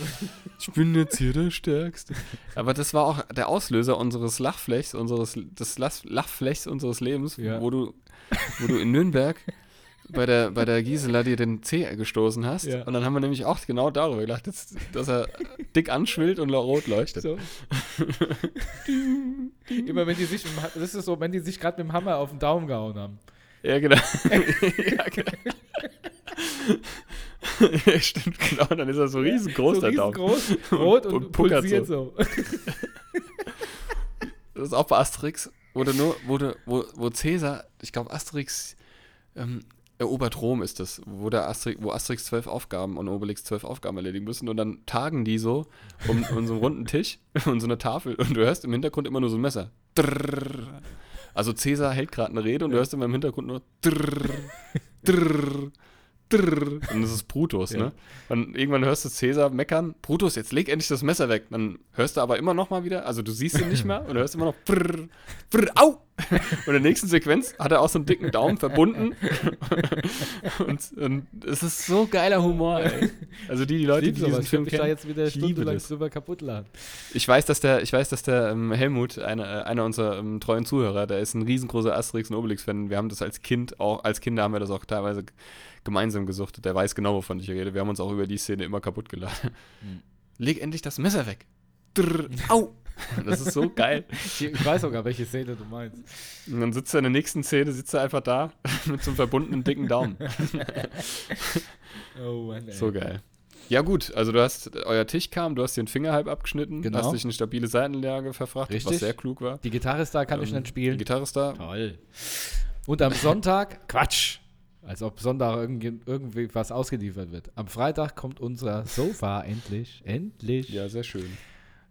Ich bin jetzt hier der Stärkste. Aber das war auch der Auslöser unseres Lachflechs, unseres, des Lach- Lachflechs unseres Lebens, Ja. wo du, wo du in Nürnberg [LAUGHS] bei der, bei der Gisela dir den Zeh gestoßen hast. Ja. Und dann haben wir nämlich auch genau darüber gedacht, dass, dass er dick anschwillt und rot leuchtet. So. Immer wenn die sich, das ist so, wenn die sich gerade mit dem Hammer auf den Daumen gehauen haben. Ja, genau. [LAUGHS] ja, genau. ja, stimmt, genau. Dann ist er so riesengroß, so der Daumen. riesengroß, rot und, Und pulsiert so. Das ist auch bei Asterix, wo du nur, du, wo, wo Cäsar, ich glaube Asterix ähm, erobert Rom ist das, wo der Asterix, wo Asterix zwölf Aufgaben und Obelix zwölf Aufgaben erledigen müssen und dann tagen die so um, um so einen runden Tisch [LAUGHS] und so eine Tafel und du hörst im Hintergrund immer nur so ein Messer. Drrrr. Also Cäsar hält gerade eine Rede und du hörst immer im Hintergrund nur drrrr, drrrr, drrrr. und das ist Brutus, Ja. ne? Und irgendwann hörst du Cäsar meckern, Brutus, jetzt leg endlich das Messer weg. Dann hörst du aber immer noch mal wieder, also du siehst ihn nicht [LAUGHS] mehr und du hörst immer noch brrr, brrr, au! Und in der nächsten Sequenz hat er auch so einen dicken Daumen verbunden. und, und es ist so geiler Humor, ey. Also die, die Leute, die diesen Ich Film könnte mich da kennen, jetzt wieder ich stundenlang drüber kaputt laden. Ich weiß, dass der, ich weiß, dass der ähm, Helmut, einer, einer unserer ähm, treuen Zuhörer, der ist ein riesengroßer Asterix und Obelix-Fan. Wir haben das als Kind auch, als Kinder haben wir das auch teilweise gemeinsam gesuchtet. Der weiß genau, wovon ich rede. Wir haben uns auch über die Szene immer kaputt geladen. Hm. Leg endlich das Messer weg. Drrr, au! [LAUGHS] Das ist so geil. Ich, ich weiß sogar, welche Szene du meinst. Und dann sitzt er in der nächsten Szene, sitzt er einfach da [LAUGHS] mit so einem verbundenen dicken Daumen. [LAUGHS] Oh Mann, ey. So geil. Ja gut, also du hast, euer Tisch kam, du hast den Finger halb abgeschnitten, Genau. hast dich in eine stabile Seitenlage verfrachtet, was Richtig. sehr klug war. Die Gitarre ist da, kann ich Ähm, nicht spielen. Die Gitarre ist da. Toll. Und am Sonntag, Quatsch. Als ob Sonntag irgendwie, irgendwie was ausgeliefert wird. Am Freitag kommt unser Sofa endlich. Endlich. Ja, sehr schön.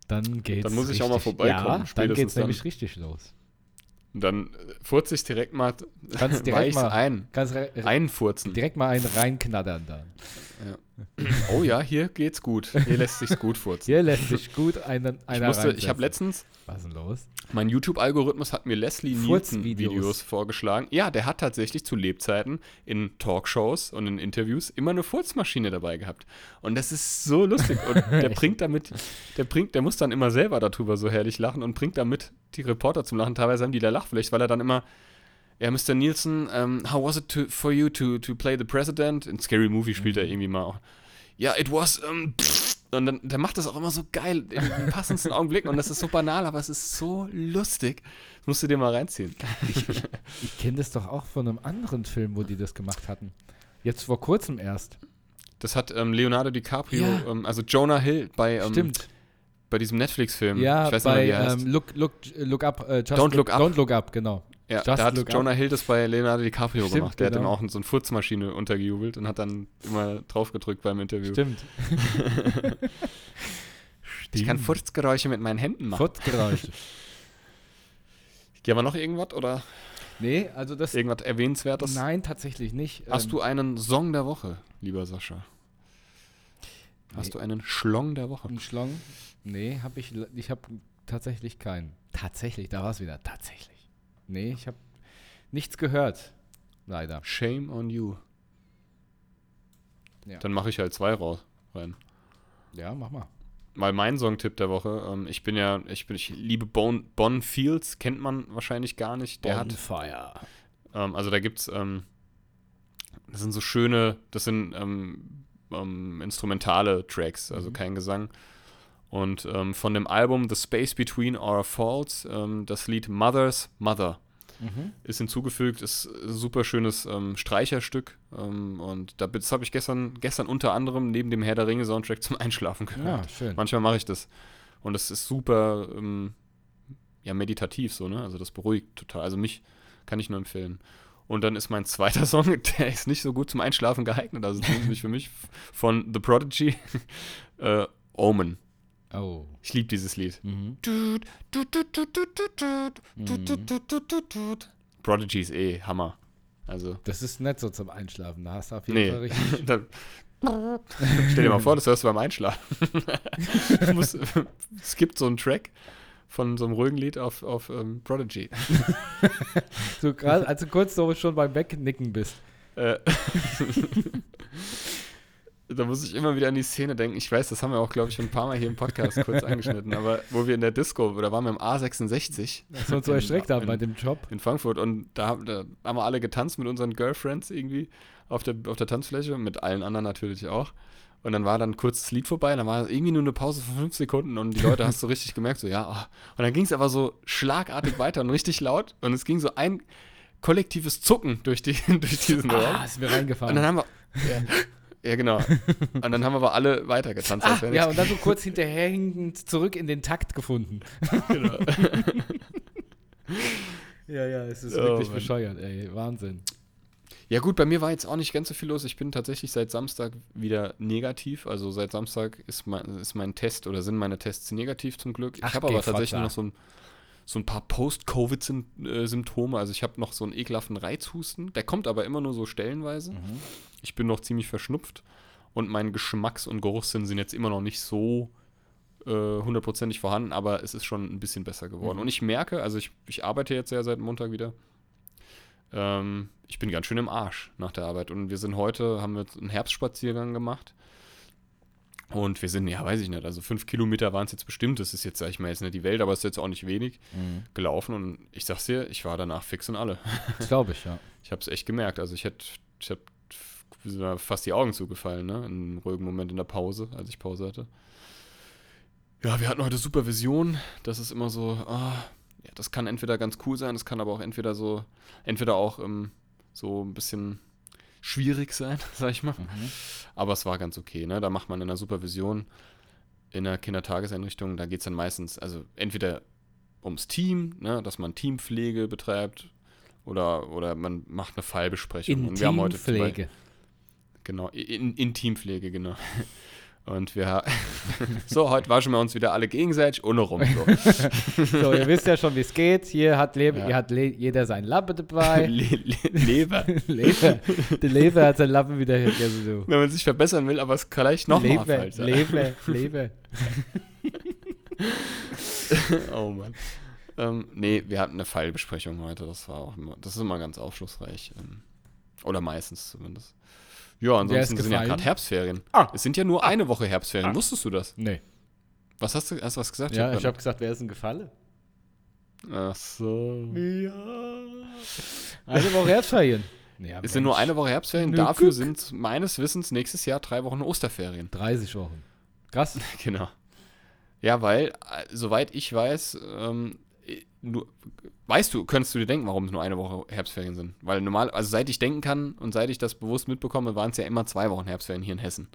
Dann geht's. Dann muss ich auch mal richtig- vorbeikommen, Ja, dann geht's dann. nämlich richtig los. Und dann äh, furze ich direkt mal, Kannst [LAUGHS] direkt mal- ein. Kannst re- Einfurzen. direkt mal einen reinknattern dann. Oh ja, hier geht's gut. Hier lässt sich's gut furzen. Hier lässt sich gut einen, Ich, einer musste, ich habe letztens, Was ist denn los? mein YouTube-Algorithmus hat mir Leslie Nielsen Furzvideos. Videos vorgeschlagen. Ja, der hat tatsächlich zu Lebzeiten in Talkshows und in Interviews immer eine Furzmaschine dabei gehabt. Und das ist so lustig. Und der [LAUGHS] bringt damit, der bringt, der muss dann immer selber darüber so herrlich lachen und bringt damit die Reporter zum Lachen. Teilweise haben die da Lachfläche, weil er dann immer ja, Mr. Nielsen, um, how was it to, for you to, to play the president? In Scary Movie spielt er irgendwie mal auch. Ja, it was, um, und dann, der macht das auch immer so geil, in den passendsten Augenblicken. Und das ist so banal, aber es ist so lustig. Das musst du dir mal reinziehen. Ich kenne das doch auch von einem anderen Film, wo die das gemacht hatten. Jetzt vor kurzem erst. Das hat ähm, Leonardo DiCaprio, Ja. ähm, also Jonah Hill bei, ähm, Stimmt. bei diesem Netflix-Film. Ja, ich weiß bei nicht wie er heißt. ähm, look, look, look Up. Just Don't Look Up. Don't Look Up, genau. Ja, Just da hat Look Jonah Up. Hill das bei Leonardo DiCaprio Stimmt, gemacht. Der hat genau. ihm auch so eine Furzmaschine untergejubelt und hat dann immer drauf gedrückt beim Interview. Stimmt. [LAUGHS] Ich kann Furzgeräusche mit meinen Händen machen. Furzgeräusche. [LAUGHS] Gehen wir noch irgendwas oder? Nee, also das. Irgendwas Erwähnenswertes? Nein, tatsächlich nicht. Hast Ähm, du einen Song der Woche, lieber Sascha? Hast Nee. du einen Schlong der Woche? einen Schlong? Nee, habe ich. Ich habe tatsächlich keinen. Tatsächlich, da war es wieder. Tatsächlich. Nee, ich habe nichts gehört. Leider. Shame on you. Ja. Dann mache ich halt zwei raus rein. Ja, mach mal. Mal mein Songtipp der Woche. Ähm, ich bin ja, ich bin, ich liebe Bon, bon Fields, kennt man wahrscheinlich gar nicht. Der hat, Fire. ähm, also da gibt's, ähm, das sind so schöne, das sind ähm, ähm, instrumentale Tracks, also Mhm. kein Gesang. Und ähm, von dem Album The Space Between Our Faults, ähm, das Lied Mother's Mother Mhm. ist hinzugefügt, ist ein super schönes ähm, Streicherstück. Ähm, und da, das habe ich gestern, gestern unter anderem neben dem Herr der Ringe Soundtrack zum [LAUGHS] Einschlafen gehört. Ja, schön. Manchmal mache ich das. Und das ist super ähm, ja, meditativ so, ne? Also das beruhigt total. Also mich kann ich nur empfehlen. Und dann ist mein [LAUGHS] zweiter Song, der ist nicht so gut zum Einschlafen geeignet, also nicht für mich, [LAUGHS] von The Prodigy, äh, Omen. Oh. Ich liebe dieses Lied. Mhm. Prodigy ist eh Hammer. Also, Das ist nicht so zum Einschlafen. Da hast du auf jeden Fall nee. [LAUGHS] richtig. Dann, stell dir mal vor, das hörst du beim Einschlafen. [LAUGHS] Du musst, es gibt so einen Track von so einem ruhigen Lied auf, auf ähm, Prodigy. So gerade, als du kurz so schon beim Wegnicken bist. Äh, [LAUGHS] da muss ich immer wieder an die Szene denken. Ich weiß, das haben wir auch, glaube ich, schon ein paar Mal hier im Podcast kurz angeschnitten, aber wo wir in der Disco, oder waren wir im A66 Dass wir uns so erschreckt haben bei dem Job. in Frankfurt und da, haben- da haben wir alle getanzt mit unseren Girlfriends irgendwie auf der, auf der Tanzfläche, mit allen anderen natürlich auch. Und dann war dann kurz das Lied vorbei, dann war irgendwie nur eine Pause von fünf Sekunden und die Leute hast du richtig gemerkt, so ja. ah. Und dann ging es aber so schlagartig weiter und richtig laut und es ging so ein kollektives Zucken durch, die, [LAUGHS] durch diesen Raum. Ah, ist mir Und reingefahren. dann haben wir. Ja, ja, genau. [LAUGHS] Und dann haben wir aber alle weitergetanzt. Ah, ja, und dann so kurz hinterherhinkend zurück in den Takt gefunden. [LAUGHS] genau. [LAUGHS] Ja, ja, es ist Oh, wirklich Mann. bescheuert, ey. Wahnsinn. Ja, gut, bei mir war jetzt auch nicht ganz so viel los. Ich bin tatsächlich seit Samstag wieder negativ. Also seit Samstag ist mein, ist mein Test oder sind meine Tests negativ zum Glück. Ach, ich habe aber tatsächlich Fotza. noch so ein, so ein paar Post-Covid-Symptome. Also ich habe noch so einen ekelhaften Reizhusten. Der kommt aber immer nur so stellenweise. Mhm. Ich bin noch ziemlich verschnupft und mein Geschmacks- und Geruchssinn sind jetzt immer noch nicht so äh, hundertprozentig vorhanden, aber es ist schon ein bisschen besser geworden. Mhm. Und ich merke, also ich, ich arbeite jetzt ja seit Montag wieder, ähm, ich bin ganz schön im Arsch nach der Arbeit. Und wir sind heute, haben wir einen Herbstspaziergang gemacht. Und wir sind, ja, weiß ich nicht, also fünf Kilometer waren es jetzt bestimmt. Das ist jetzt, sag ich mal, jetzt nicht die Welt, aber es ist jetzt auch nicht wenig gelaufen. Und ich sag's dir, ich war danach fix und alle. [LAUGHS] Das glaube ich, ja. Ich habe es echt gemerkt. Also ich hätte, ich habe fast die Augen zugefallen, ne? In einem ruhigen Moment in der Pause, als ich Pause hatte. Ja, wir hatten heute Supervision. Das ist immer so, ah, ja, das kann entweder ganz cool sein, das kann aber auch entweder so, entweder auch ähm, so ein bisschen schwierig sein, [LAUGHS] sag ich mal. Mhm. Aber es war ganz okay, ne? Da macht man in der Supervision in der Kindertageseinrichtung, da geht es dann meistens, also entweder ums Team, ne, dass man Teampflege betreibt oder, oder man macht eine Fallbesprechung. Und wir haben heute Intimpflege. Genau, in, in Teampflege, genau. [LAUGHS] Und wir, [LAUGHS] so, heute waschen wir uns wieder alle gegenseitig ohne rum. So. [LAUGHS] So, ihr wisst ja schon, wie es geht. Hier hat, Le Ja. hier hat Le jeder sein Lappe dabei. [LAUGHS] Le Le Leber. Leber. Der Leber hat sein Lappen wieder vergessen, du. Wenn man sich verbessern will, aber es gleich nochmal Leber, falsch sein. Leber, Leber. oh Mann. Ähm, nee, wir hatten eine Fallbesprechung heute. Das war auch immer, das ist immer ganz aufschlussreich. Ähm, oder meistens zumindest. Ja, ansonsten sind ja gerade Herbstferien. Ah. Es sind ja nur eine Woche Herbstferien. Wusstest du das? Nee. Was hast du, hast du was gesagt? Ja, hab ich habe gesagt, wer ist denn gefallen? grad- Ach so. Ja. Eine Woche Herbstferien. Ja, Es sind nur eine Woche Herbstferien. Ne, Dafür guck. sind meines Wissens nächstes Jahr drei Wochen Osterferien. 30 Wochen. Krass. [LAUGHS] Genau. Ja, weil, äh, soweit ich weiß, ähm, nur, weißt du, könntest du dir denken, warum es nur eine Woche Herbstferien sind? Weil normal, also seit ich denken kann und seit ich das bewusst mitbekomme, waren es ja immer zwei Wochen Herbstferien hier in Hessen.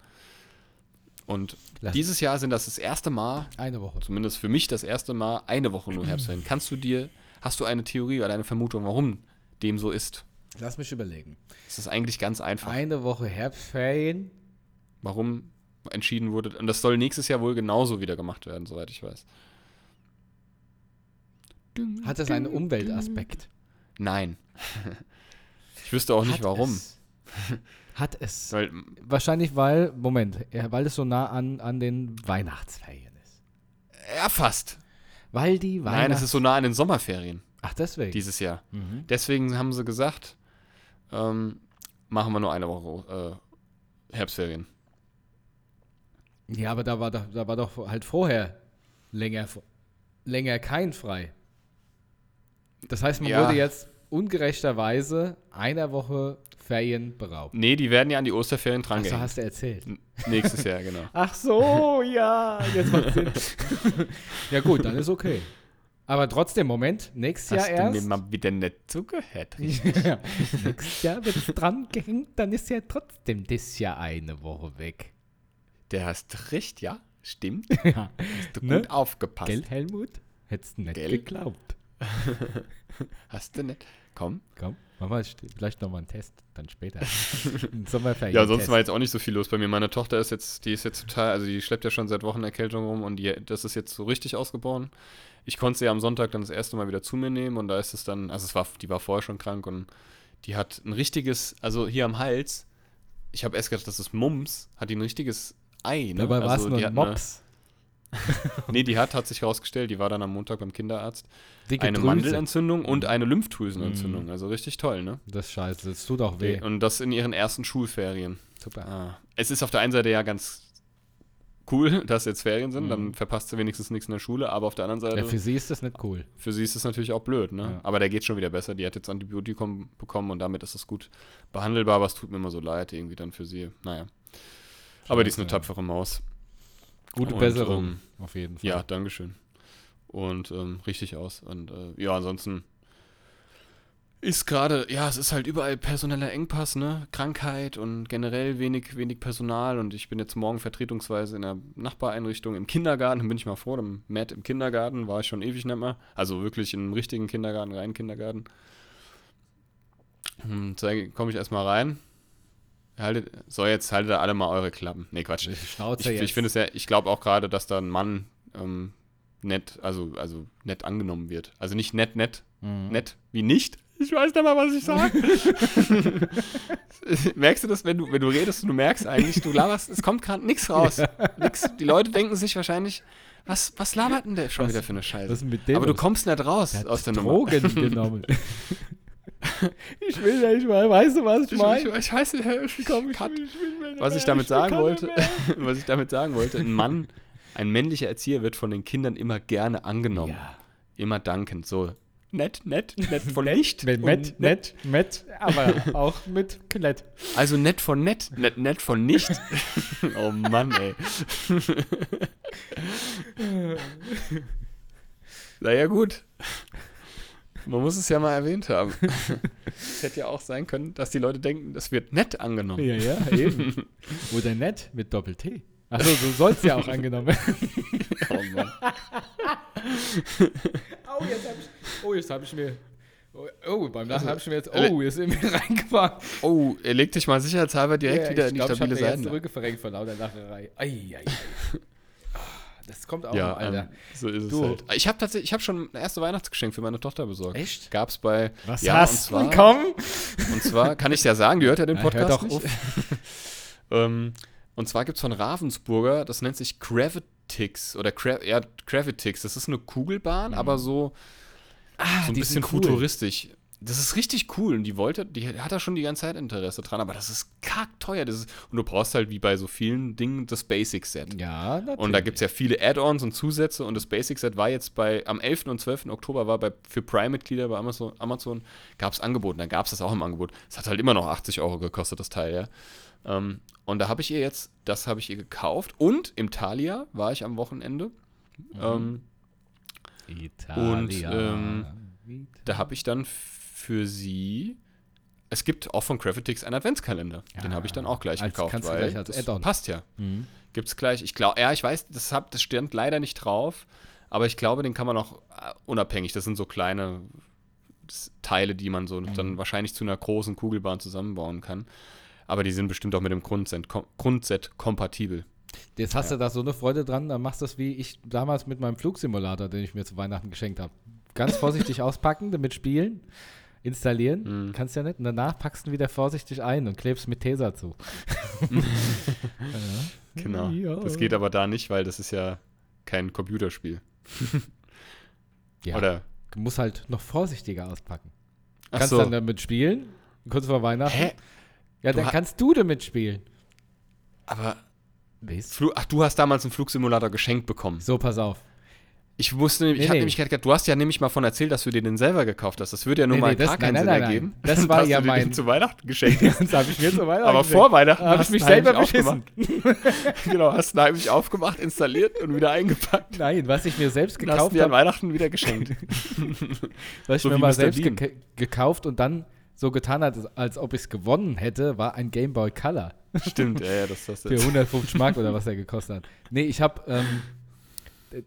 Und Lass- dieses Jahr sind das das erste Mal, Eine Woche. zumindest für mich das erste Mal, eine Woche nur Herbstferien. Kannst du dir, hast du eine Theorie oder eine Vermutung, warum dem so ist? Lass mich überlegen. Es ist eigentlich ganz einfach. Eine Woche Herbstferien. warum entschieden wurde. Und das soll nächstes Jahr wohl genauso wieder gemacht werden, soweit ich weiß. Hat das einen Umweltaspekt? Nein. ich wüsste auch nicht Hat warum. Es. Hat es. Weil, Wahrscheinlich, weil, Moment, weil es so nah an, an den Weihnachtsferien ist. ja, fast. Weil die Weihnachts... Nein, es ist so nah an den Sommerferien Ach, deswegen. dieses Jahr. mhm. Deswegen haben sie gesagt, ähm, machen wir nur eine Woche äh, Herbstferien. Ja, aber da war, doch, da war doch halt vorher länger, länger kein frei. Das heißt, man Ja. wurde jetzt ungerechterweise einer Woche Ferien beraubt. Nee, die werden ja an die Osterferien dran so, hast du erzählt. Nächstes Jahr, genau. [LAUGHS] Ach so, ja, jetzt macht Sinn. ja gut, dann ist okay. Aber trotzdem, Moment, nächstes Hast Jahr du mir erst. mal wieder nicht zugehört? [LAUGHS] ja. Nächstes Jahr wird es dran gehängt, dann ist ja trotzdem das Jahr eine Woche weg. Der hast recht, ja, stimmt. [LAUGHS] ja. Hast du Ne? gut aufgepasst. Gell, Helmut? Hättest du nicht Gell? geglaubt. [LAUGHS] Hast du nicht? Komm. Komm, machen wir vielleicht nochmal einen Test, dann später. [LAUGHS] Sommerferien. Ja, sonst war jetzt auch nicht so viel los bei mir. Meine Tochter ist jetzt, die ist jetzt total, also die schleppt ja schon seit Wochen Erkältung rum und die, das ist jetzt so richtig ausgebrochen. Ich konnte sie am Sonntag dann das erste Mal wieder zu mir nehmen und da ist es dann, also es war, die war vorher schon krank und die hat ein richtiges, also hier am Hals, ich habe erst gedacht, das ist Mumps, hat die ein richtiges Ei, ne? Dabei war es also nur ein hat eine- Mops. [LAUGHS] Nee, die hat, hat sich herausgestellt, die war dann am Montag beim Kinderarzt. Dicke eine Drüse. Mandelentzündung und eine Lymphdrüsenentzündung. Mhm. Also richtig toll, ne? Das ist scheiße, das tut auch weh. Und das in ihren ersten Schulferien. Super. Ah. Es ist auf der einen Seite ja ganz cool, [LAUGHS] dass jetzt Ferien sind, Mhm. dann verpasst sie wenigstens nichts in der Schule, aber auf der anderen Seite, Ja, für, für sie ist das nicht cool. sie ist es natürlich auch blöd, ne? Ja. Aber der geht schon wieder besser. Die hat jetzt Antibiotikum bekommen und damit ist es gut behandelbar, aber es tut mir immer so leid, irgendwie dann für sie. Naja. Aber die ist eine Scheiße, tapfere Maus. Gute Und, Besserung, ähm, auf jeden Fall. Ja, Dankeschön. Und ähm, richtig aus. Und äh, ja, ansonsten ist gerade, ja, es ist halt überall personeller Engpass, ne? Krankheit und generell wenig, wenig Personal. Und ich bin jetzt morgen vertretungsweise in der Nachbareinrichtung im Kindergarten. Bin ich mal froh, im Matt im Kindergarten war ich schon ewig nicht mehr. Also wirklich in einem richtigen Kindergarten, reinen Kindergarten. Und da komme ich erstmal rein. Haltet, so, jetzt haltet ihr alle mal eure Klappen. Nee, Quatsch. Ich Ich, schnauze jetzt. ich finde es ja, ich glaube auch gerade, dass da ein Mann ähm, nett, also, also nett angenommen wird. Also nicht nett, nett, Mhm. nett wie nicht. Ich weiß nicht mal, was ich sage. [LAUGHS] merkst du das, wenn du, wenn du redest und du merkst eigentlich, du laberst, es kommt gerade nichts raus. Nix. Die Leute denken sich wahrscheinlich, was, was labert denn der schon Was- wieder für eine Scheiße? Aber du kommst nicht raus Der aus der Nummer. Drogen [LAUGHS] genommen. [LAUGHS] ich will nicht mal, weißt du, was ich Ich, meine? ich, ich weiß nicht, ich, Komm, Cut. will nicht was ich damit sagen wollte, [LAUGHS] was ich damit sagen wollte, ein Mann, ein männlicher Erzieher wird von den Kindern immer gerne angenommen. Ja. Immer dankend. So nett, nett, nett von nicht. Mit Met, nett, Met, aber auch mit Klett. Also nett von nett, nett, nett von nicht. [LAUGHS] oh Mann, ey. naja, gut. Man muss es ja mal erwähnt haben. [LAUGHS] es hätte ja auch sein können, dass die Leute denken, das wird nett angenommen. Ja, ja, eben. [LAUGHS] Oder nett mit Doppel-T. Achso, so soll es ja auch angenommen werden. [LAUGHS] Oh Mann. Oh, jetzt habe ich, oh, jetzt habe ich mir. Oh, oh beim Lachen Also, habe ich mir jetzt. Oh, jetzt in mir reingefahren. Oh, er legt dich mal sicherheitshalber direkt Ja, wieder ich in die glaub, stabile ich hab mir jetzt Seite. zurückverrenkt vor lauter Lacherei. Ei, ei, ei. Das kommt auch Ja, noch, Alter. ähm, so ist Du. es halt. Ich habe tatsächlich, ich habe schon ein erstes Weihnachtsgeschenk für meine Tochter besorgt. Echt? Gab's bei. Was ja, hast und du zwar, bekommen? Und zwar, kann ich ja sagen, die hört ja den [LAUGHS] Ja, Podcast hör doch nicht. auf. [LAUGHS] ähm, und zwar gibt es von Ravensburger, das nennt sich Gravitix oder Cra ja, Gravitix. Das ist eine Kugelbahn, aber so, Ah, so ein bisschen cool. futuristisch. Das ist richtig cool und die wollte, die hat da schon die ganze Zeit Interesse dran, aber das ist kackteuer. Das ist, und du brauchst halt wie bei so vielen Dingen das Basic-Set. Ja, natürlich. Und da gibt es ja viele Add-ons und Zusätze und das Basic-Set war jetzt bei, am 11. und 12. Oktober war bei, für Prime-Mitglieder bei Amazon, Amazon gab es Angebote. Da gab es das auch im Angebot. Es hat halt immer noch 80 Euro gekostet, das Teil, ja. Ähm, und da habe ich ihr jetzt, das habe ich ihr gekauft und im Thalia war ich am Wochenende. Ähm, Italia. ähm, da habe ich dann für sie, es gibt auch von Gravitix einen Adventskalender. Den Ja, habe ich dann auch gleich als- gekauft, weil gleich als das passt ja. Mhm. Gibt es gleich. Ich glaube, ja, ich weiß, das, hab, das stand leider nicht drauf, aber ich glaube, den kann man auch äh, unabhängig. Das sind so kleine Teile, die man so Mhm. dann wahrscheinlich zu einer großen Kugelbahn zusammenbauen kann. Aber die sind bestimmt auch mit dem Grundset, kom Grundset kompatibel. Jetzt hast du da so eine Freude dran, dann machst du das wie ich damals mit meinem Flugsimulator, den ich mir zu Weihnachten geschenkt habe. Ganz vorsichtig [LAUGHS] auspacken, damit spielen. Installieren. Mhm. Kannst ja nicht. Und danach packst du ihn wieder vorsichtig ein und klebst mit Tesa zu. [LAUGHS] Genau. Ja. Das geht aber da nicht, weil das ist ja kein Computerspiel. [LAUGHS] Ja. Oder? Du musst halt noch vorsichtiger auspacken. Ach kannst so. dann damit spielen, kurz vor Weihnachten. Hä? Ja, Du dann kannst du damit spielen. Aber ach, du hast damals einen Flugsimulator geschenkt bekommen. So, pass auf. Ich wusste, nämlich- ich Nee, habe nee. nämlich gerade gedacht, du hast ja nämlich mal von erzählt, dass du dir den selber gekauft hast. Das würde ja nur Nee, mal das- gar keinen nein, Sinn nein, nein, ergeben. Das [LAUGHS] war ja du mein- den zu Weihnachten geschenkt. [LAUGHS] Das habe ich mir zu Weihnachten Aber vor Weihnachten Hab hast ich mich du selber aufgemacht. [LAUGHS] genau, hast du heimlich aufgemacht, installiert und wieder eingepackt. Nein, was ich mir selbst Und hast gekauft dir an habe, Weihnachten wieder geschenkt. was ich so mir mal Mr. selbst geka- gekauft und dann so getan hat, als ob ich es gewonnen hätte, war ein Game Boy Color. Stimmt, ja, ja, das hast du Für jetzt. 150 Mark oder was er gekostet hat. Nee, ich habe, ähm,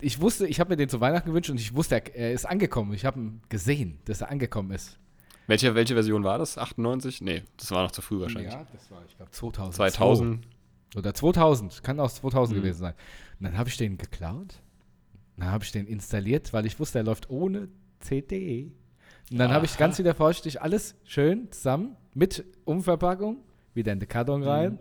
ich wusste, ich habe mir den zu Weihnachten gewünscht und ich wusste, er, ist angekommen. Ich habe ihn gesehen, dass er angekommen ist. Welche, welche Version war das? 98? Nee, das war noch zu früh wahrscheinlich. Ja, das war, ich glaube, 2000. 2000. Oder 2000, kann auch 2000 Mhm. gewesen sein. Und dann habe ich den geklaut. Dann habe ich den installiert, weil ich wusste, er läuft ohne CD. Und dann habe ich ganz wieder vorsichtig alles schön zusammen mit Umverpackung wieder in den Karton Mhm.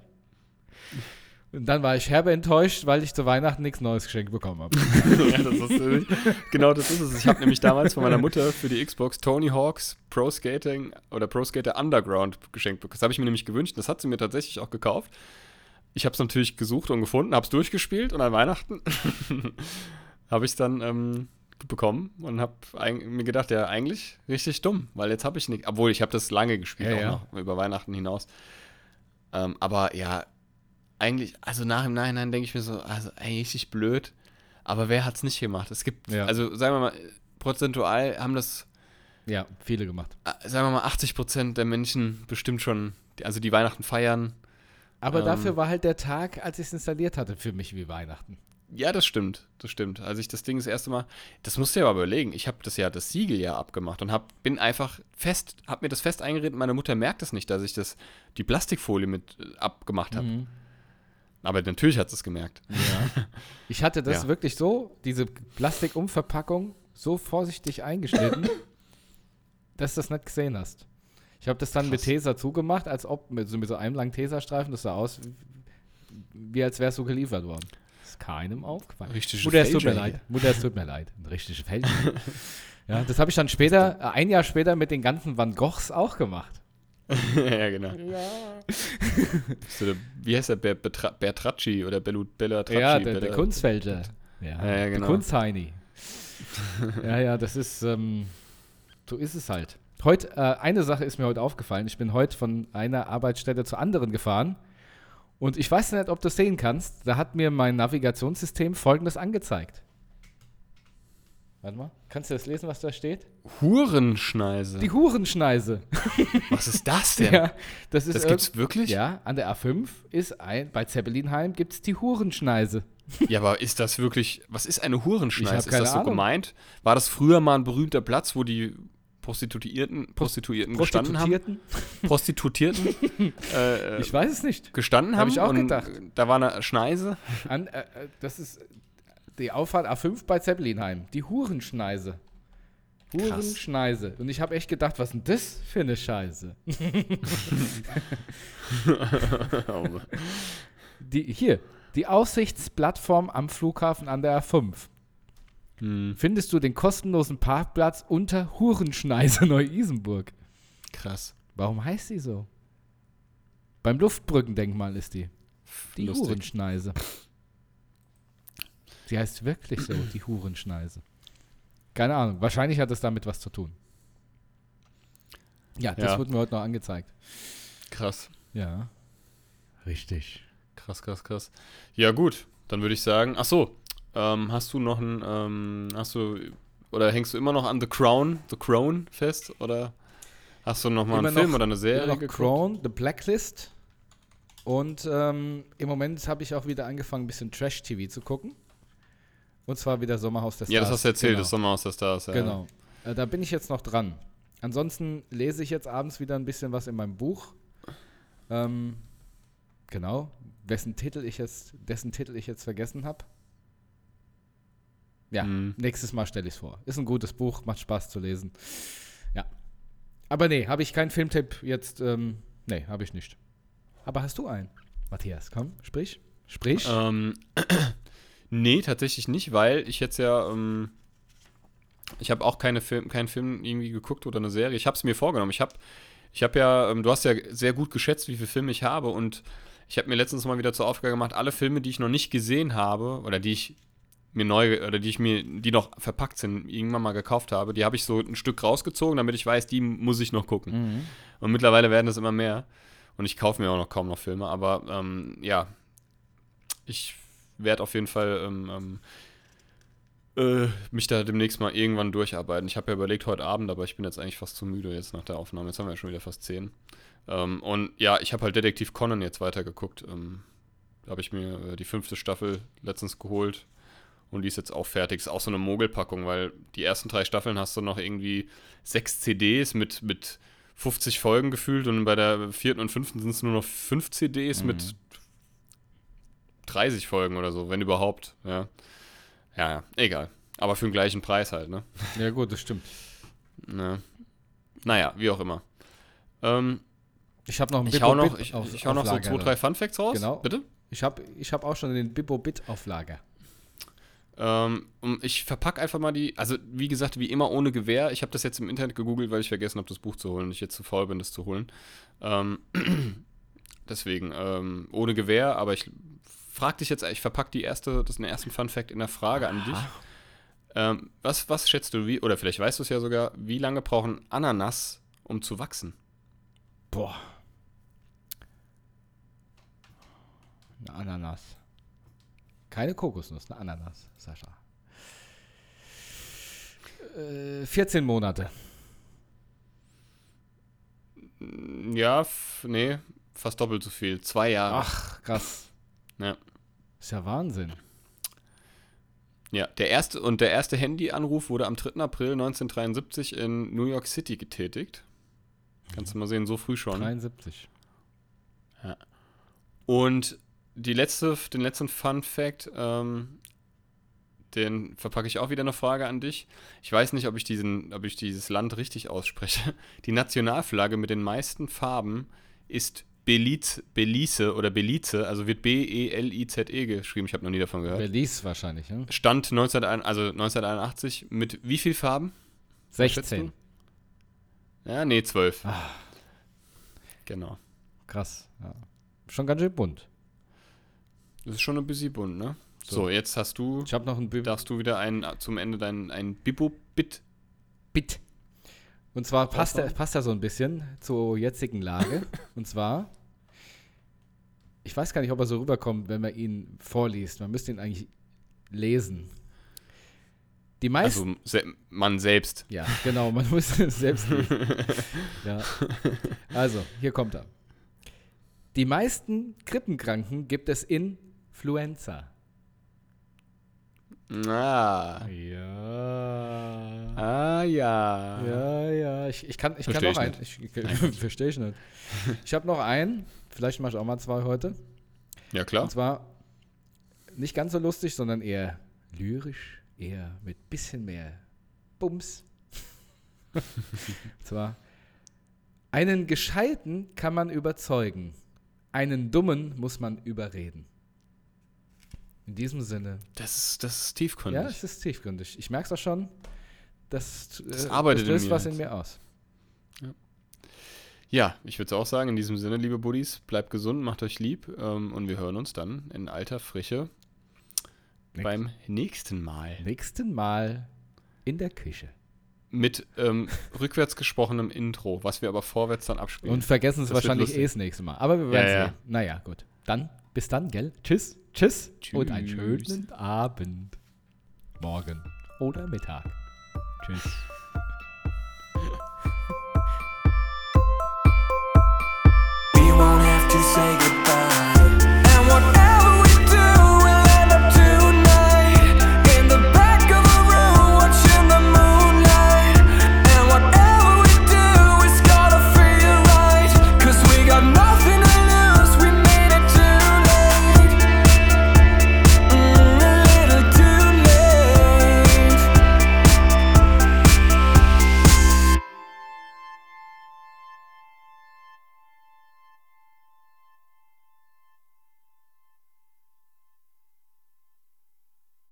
Und dann war ich herbe enttäuscht, weil ich zu Weihnachten nichts Neues geschenkt bekommen habe. [LAUGHS] ja, das ist, genau das ist es. Ich habe nämlich damals von meiner Mutter für die Xbox Tony Hawks Pro Skating oder Pro Skater Underground geschenkt bekommen. Das habe ich mir nämlich gewünscht. Das hat sie mir tatsächlich auch gekauft. Ich habe es natürlich gesucht und gefunden, habe es durchgespielt und an Weihnachten [LAUGHS] habe ich es dann ähm, bekommen und habe mir gedacht, ja, eigentlich richtig dumm, weil jetzt habe ich nicht, obwohl ich habe das lange gespielt, Ja, auch ja. noch über Weihnachten hinaus. Ähm, aber ja, eigentlich, also nach im Nachhinein denke ich mir so, also ey, richtig blöd. Aber wer hat es nicht gemacht? Es gibt, Ja. also sagen wir mal, prozentual haben das, ja, viele gemacht. äh, sagen wir mal, 80 Prozent der Menschen bestimmt schon, also die Weihnachten feiern. Aber Ähm. dafür war halt der Tag, als ich es installiert hatte, für mich wie Weihnachten. Ja, das stimmt, das stimmt. Als ich das Ding das erste Mal, das musst du ja aber überlegen. Ich habe das ja, das Siegel ja abgemacht und hab, bin einfach fest, habe mir das fest eingeredet. Meine Mutter merkt es nicht, dass ich das, die Plastikfolie mit äh, abgemacht habe. Mhm. Aber natürlich hat es gemerkt. Ja. Ich hatte das Ja. wirklich so, diese Plastikumverpackung, so vorsichtig eingeschnitten, [LAUGHS] dass du das nicht gesehen hast. Ich habe das dann mit Krass. Tesa zugemacht, als ob mit so, mit so einem langen Tesastreifen, das sah aus, wie, als wäre es so geliefert worden. ist keinem aufgefallen. Richtige Mutter, es tut mir leid. Mutter, es tut mir leid. Ein richtiger [LAUGHS] Fälscher. ja, das habe ich dann später, äh, ein Jahr später mit den ganzen Van Goghs auch gemacht. [LAUGHS] ja, genau. So der, wie heißt der? Ber, Betra, Bertracci oder Bellu, Bellatracci? ja, der, der Bella- Kunstfälscher. Ja, Ja, ja, der genau. Kunstheini. [LAUGHS] ja, ja, das ist, ähm, so ist es halt. Heute, äh, eine Sache ist mir heute aufgefallen. Ich bin heute von einer Arbeitsstelle zur anderen gefahren und ich weiß nicht, ob du es sehen kannst. Da hat mir mein Navigationssystem folgendes angezeigt. Warte mal, kannst du das lesen, was da steht? Hurenschneise. Die Hurenschneise. Was ist das denn? [LAUGHS] Ja, das ist das gibt's wirklich? Ja, an der A5 ist ein, bei Zeppelinheim gibt es die Hurenschneise. Ja, aber ist das wirklich, was ist eine Hurenschneise? Ist das so Ahnung. gemeint? War das früher mal ein berühmter Platz, wo die Prostituierten, Prostituierten gestanden haben? Prostituierten? Prostituierten [LAUGHS] äh, Ich weiß es nicht. gestanden Hab haben? ich auch gedacht. Da war eine Schneise. An, äh, äh, das ist die Auffahrt A5 bei Zeppelinheim. Die Hurenschneise. Hurenschneise. Und ich habe echt gedacht, was ist denn das für eine Scheiße? Die, hier, die Aussichtsplattform am Flughafen an der A5. hm, Findest du den kostenlosen Parkplatz unter Hurenschneise [LAUGHS] Neu-Isenburg? krass. Warum heißt sie so? Beim Luftbrückendenkmal ist die. Die Lustig. Hurenschneise. Sie heißt wirklich so, die Hurenschneise. Keine Ahnung, wahrscheinlich hat es damit was zu tun. Ja, das Ja. wurde mir heute noch angezeigt. Krass. Ja. Richtig. Krass, krass, krass. Ja, gut. Dann würde ich sagen, ach so, ähm, hast du noch ein, ähm, hast du, oder hängst du immer noch an The Crown, The Crown fest? Oder hast du noch mal Immer einen Film noch- oder eine Serie Immer noch geguckt? Crown, The Blacklist. Und ähm, im Moment habe ich auch wieder angefangen, ein bisschen Trash-TV zu gucken. Und zwar wieder Sommerhaus der Stars. Ja, das hast du erzählt, Genau. das Sommerhaus der Stars. Ja. Genau. Äh, da bin ich jetzt noch dran. Ansonsten lese ich jetzt abends wieder ein bisschen was in meinem Buch. Ähm, genau. Wessen Titel ich jetzt, dessen Titel ich jetzt vergessen habe. Ja, Mhm. nächstes Mal stelle ich es vor. Ist ein gutes Buch, macht Spaß zu lesen. Ja. Aber nee, habe ich keinen Filmtipp jetzt. Ähm, nee, habe ich nicht. Aber hast du einen? Matthias, komm, sprich. Sprich. Ähm, nee, tatsächlich nicht, weil ich jetzt ja, ähm, ich habe auch keine Film, keinen Film irgendwie geguckt oder eine Serie. Ich habe es mir vorgenommen. Ich habe, ich habe ja, ähm, du hast ja sehr gut geschätzt, wie viele Filme ich habe und ich habe mir letztens mal wieder zur Aufgabe gemacht, alle Filme, die ich noch nicht gesehen habe oder die ich mir neu oder die ich mir, die noch verpackt sind, irgendwann mal gekauft habe, die habe ich so ein Stück rausgezogen, damit ich weiß, die muss ich noch gucken. Mhm. Und mittlerweile werden das immer mehr. Und ich kaufe mir auch noch kaum noch Filme, aber ähm, ja, ich werde auf jeden Fall ähm, ähm, äh, mich da demnächst mal irgendwann durcharbeiten. Ich habe ja überlegt heute Abend, aber ich bin jetzt eigentlich fast zu müde jetzt nach der Aufnahme. Jetzt haben wir ja schon wieder fast zehn. Ähm, und ja, ich habe halt Detektiv Conan jetzt weitergeguckt. Ähm, da habe ich mir äh, die fünfte Staffel letztens geholt. Und die ist jetzt auch fertig. Ist auch so eine Mogelpackung, weil die ersten drei Staffeln hast du noch irgendwie sechs CDs mit, mit 50 Folgen gefühlt und bei der vierten und fünften sind es nur noch fünf CDs Mhm. mit 30 Folgen oder so, wenn überhaupt. Ja. ja, ja, egal. Aber für den gleichen Preis halt, ne? Ja, gut, das stimmt. ne? Naja, wie auch immer. Ähm, Ich habe noch ein ich hau noch, Bit ich, auf- ich hau noch so zwei, drei Fun Facts raus. Genau. Bitte? Ich habe ich hab auch schon den Bibbo-Bit auf Lager. Ähm, ich verpacke einfach mal die, also wie gesagt, wie immer ohne Gewehr. Ich habe das jetzt im Internet gegoogelt, weil ich vergessen habe, das Buch zu holen ich jetzt zu faul bin, das zu holen. Ähm, [CLEARS THROAT] deswegen, ähm, ohne Gewehr, aber ich frag dich jetzt, ich verpacke die erste, das den ersten Fun Fact in der Frage an dich. Ähm, was, was schätzt du, wie, oder vielleicht weißt du es ja sogar, wie lange brauchen Ananas, um zu wachsen? Boah. Eine Ananas. Keine Kokosnuss, eine Ananas, Sascha. Äh, 14 Monate. Ja, nee, fast doppelt so viel. Zwei Jahre. Ach, krass. Ja. Ist ja Wahnsinn. Ja, der erste und der erste Handyanruf wurde am 3. April 1973 in New York City getätigt. Kannst du mal sehen, so früh schon. 73. Und die letzte, den letzten Fun Fact, ähm, den verpacke ich auch wieder eine Frage an dich. Ich weiß nicht, ob ich, diesen, ob ich dieses Land richtig ausspreche. Die Nationalflagge mit den meisten Farben ist Belize, Belize oder Belize, also wird B-E-L-I-Z-E geschrieben. Ich habe noch nie davon gehört. Belize wahrscheinlich, ne? Stand 1981, also 1981 mit wie viel Farben? schätzt 16. Ja, nee, 12. Ah. Genau. Krass. Ja. Schon ganz schön bunt. Das ist schon ein bisschen bunt, ne? So, So. jetzt hast du, Ich habe noch ein Bi darfst du wieder ein, zum Ende dein ein Bibo-Bit. Bit. Und zwar passt er, passt er so ein bisschen zur jetzigen Lage. [LAUGHS] Und zwar, ich weiß gar nicht, ob er so rüberkommt, wenn man ihn vorliest. Man müsste ihn eigentlich lesen. Die meisten. Also se man selbst. ja, genau, man muss es [LAUGHS] selbst lesen. [LAUGHS] ja. Also, hier kommt er. Die meisten Krippenkranken gibt es in Fluenza. Ah. Ja. Ah, ja. Ja, ja, ich, ich kann, ich kann Versteh noch ich einen. Ich, ich, [LAUGHS] verstehe ich nicht. Ich habe noch einen, vielleicht mache ich auch mal zwei heute. Ja, klar. Und zwar nicht ganz so lustig, sondern eher lyrisch, eher mit bisschen mehr Bums. [LAUGHS] Und zwar, einen Gescheiten kann man überzeugen, einen Dummen muss man überreden. In diesem Sinne. Das ist, das ist tiefgründig. Ja, es ist tiefgründig. Ich merke es auch schon. Das, Das äh, arbeitet das in löst mir was jetzt. in mir aus. Ja, ich würde es auch sagen, in diesem Sinne, liebe Buddies, bleibt gesund, macht euch lieb ähm, und wir hören uns dann in alter Frische Nächst- beim nächsten Mal. Nächsten Mal in der Küche. Mit ähm, [LAUGHS] rückwärts gesprochenem Intro, was wir aber vorwärts dann abspielen. Und vergessen es wahrscheinlich eh das nächste Mal. Aber wir werden Ja, ja. sehen. Naja, gut. Dann, bis dann, gell? Tschüss. Tschüss. Und einen schönen Abend. Morgen oder Mittag. Tschüss. We won't have to say goodbye.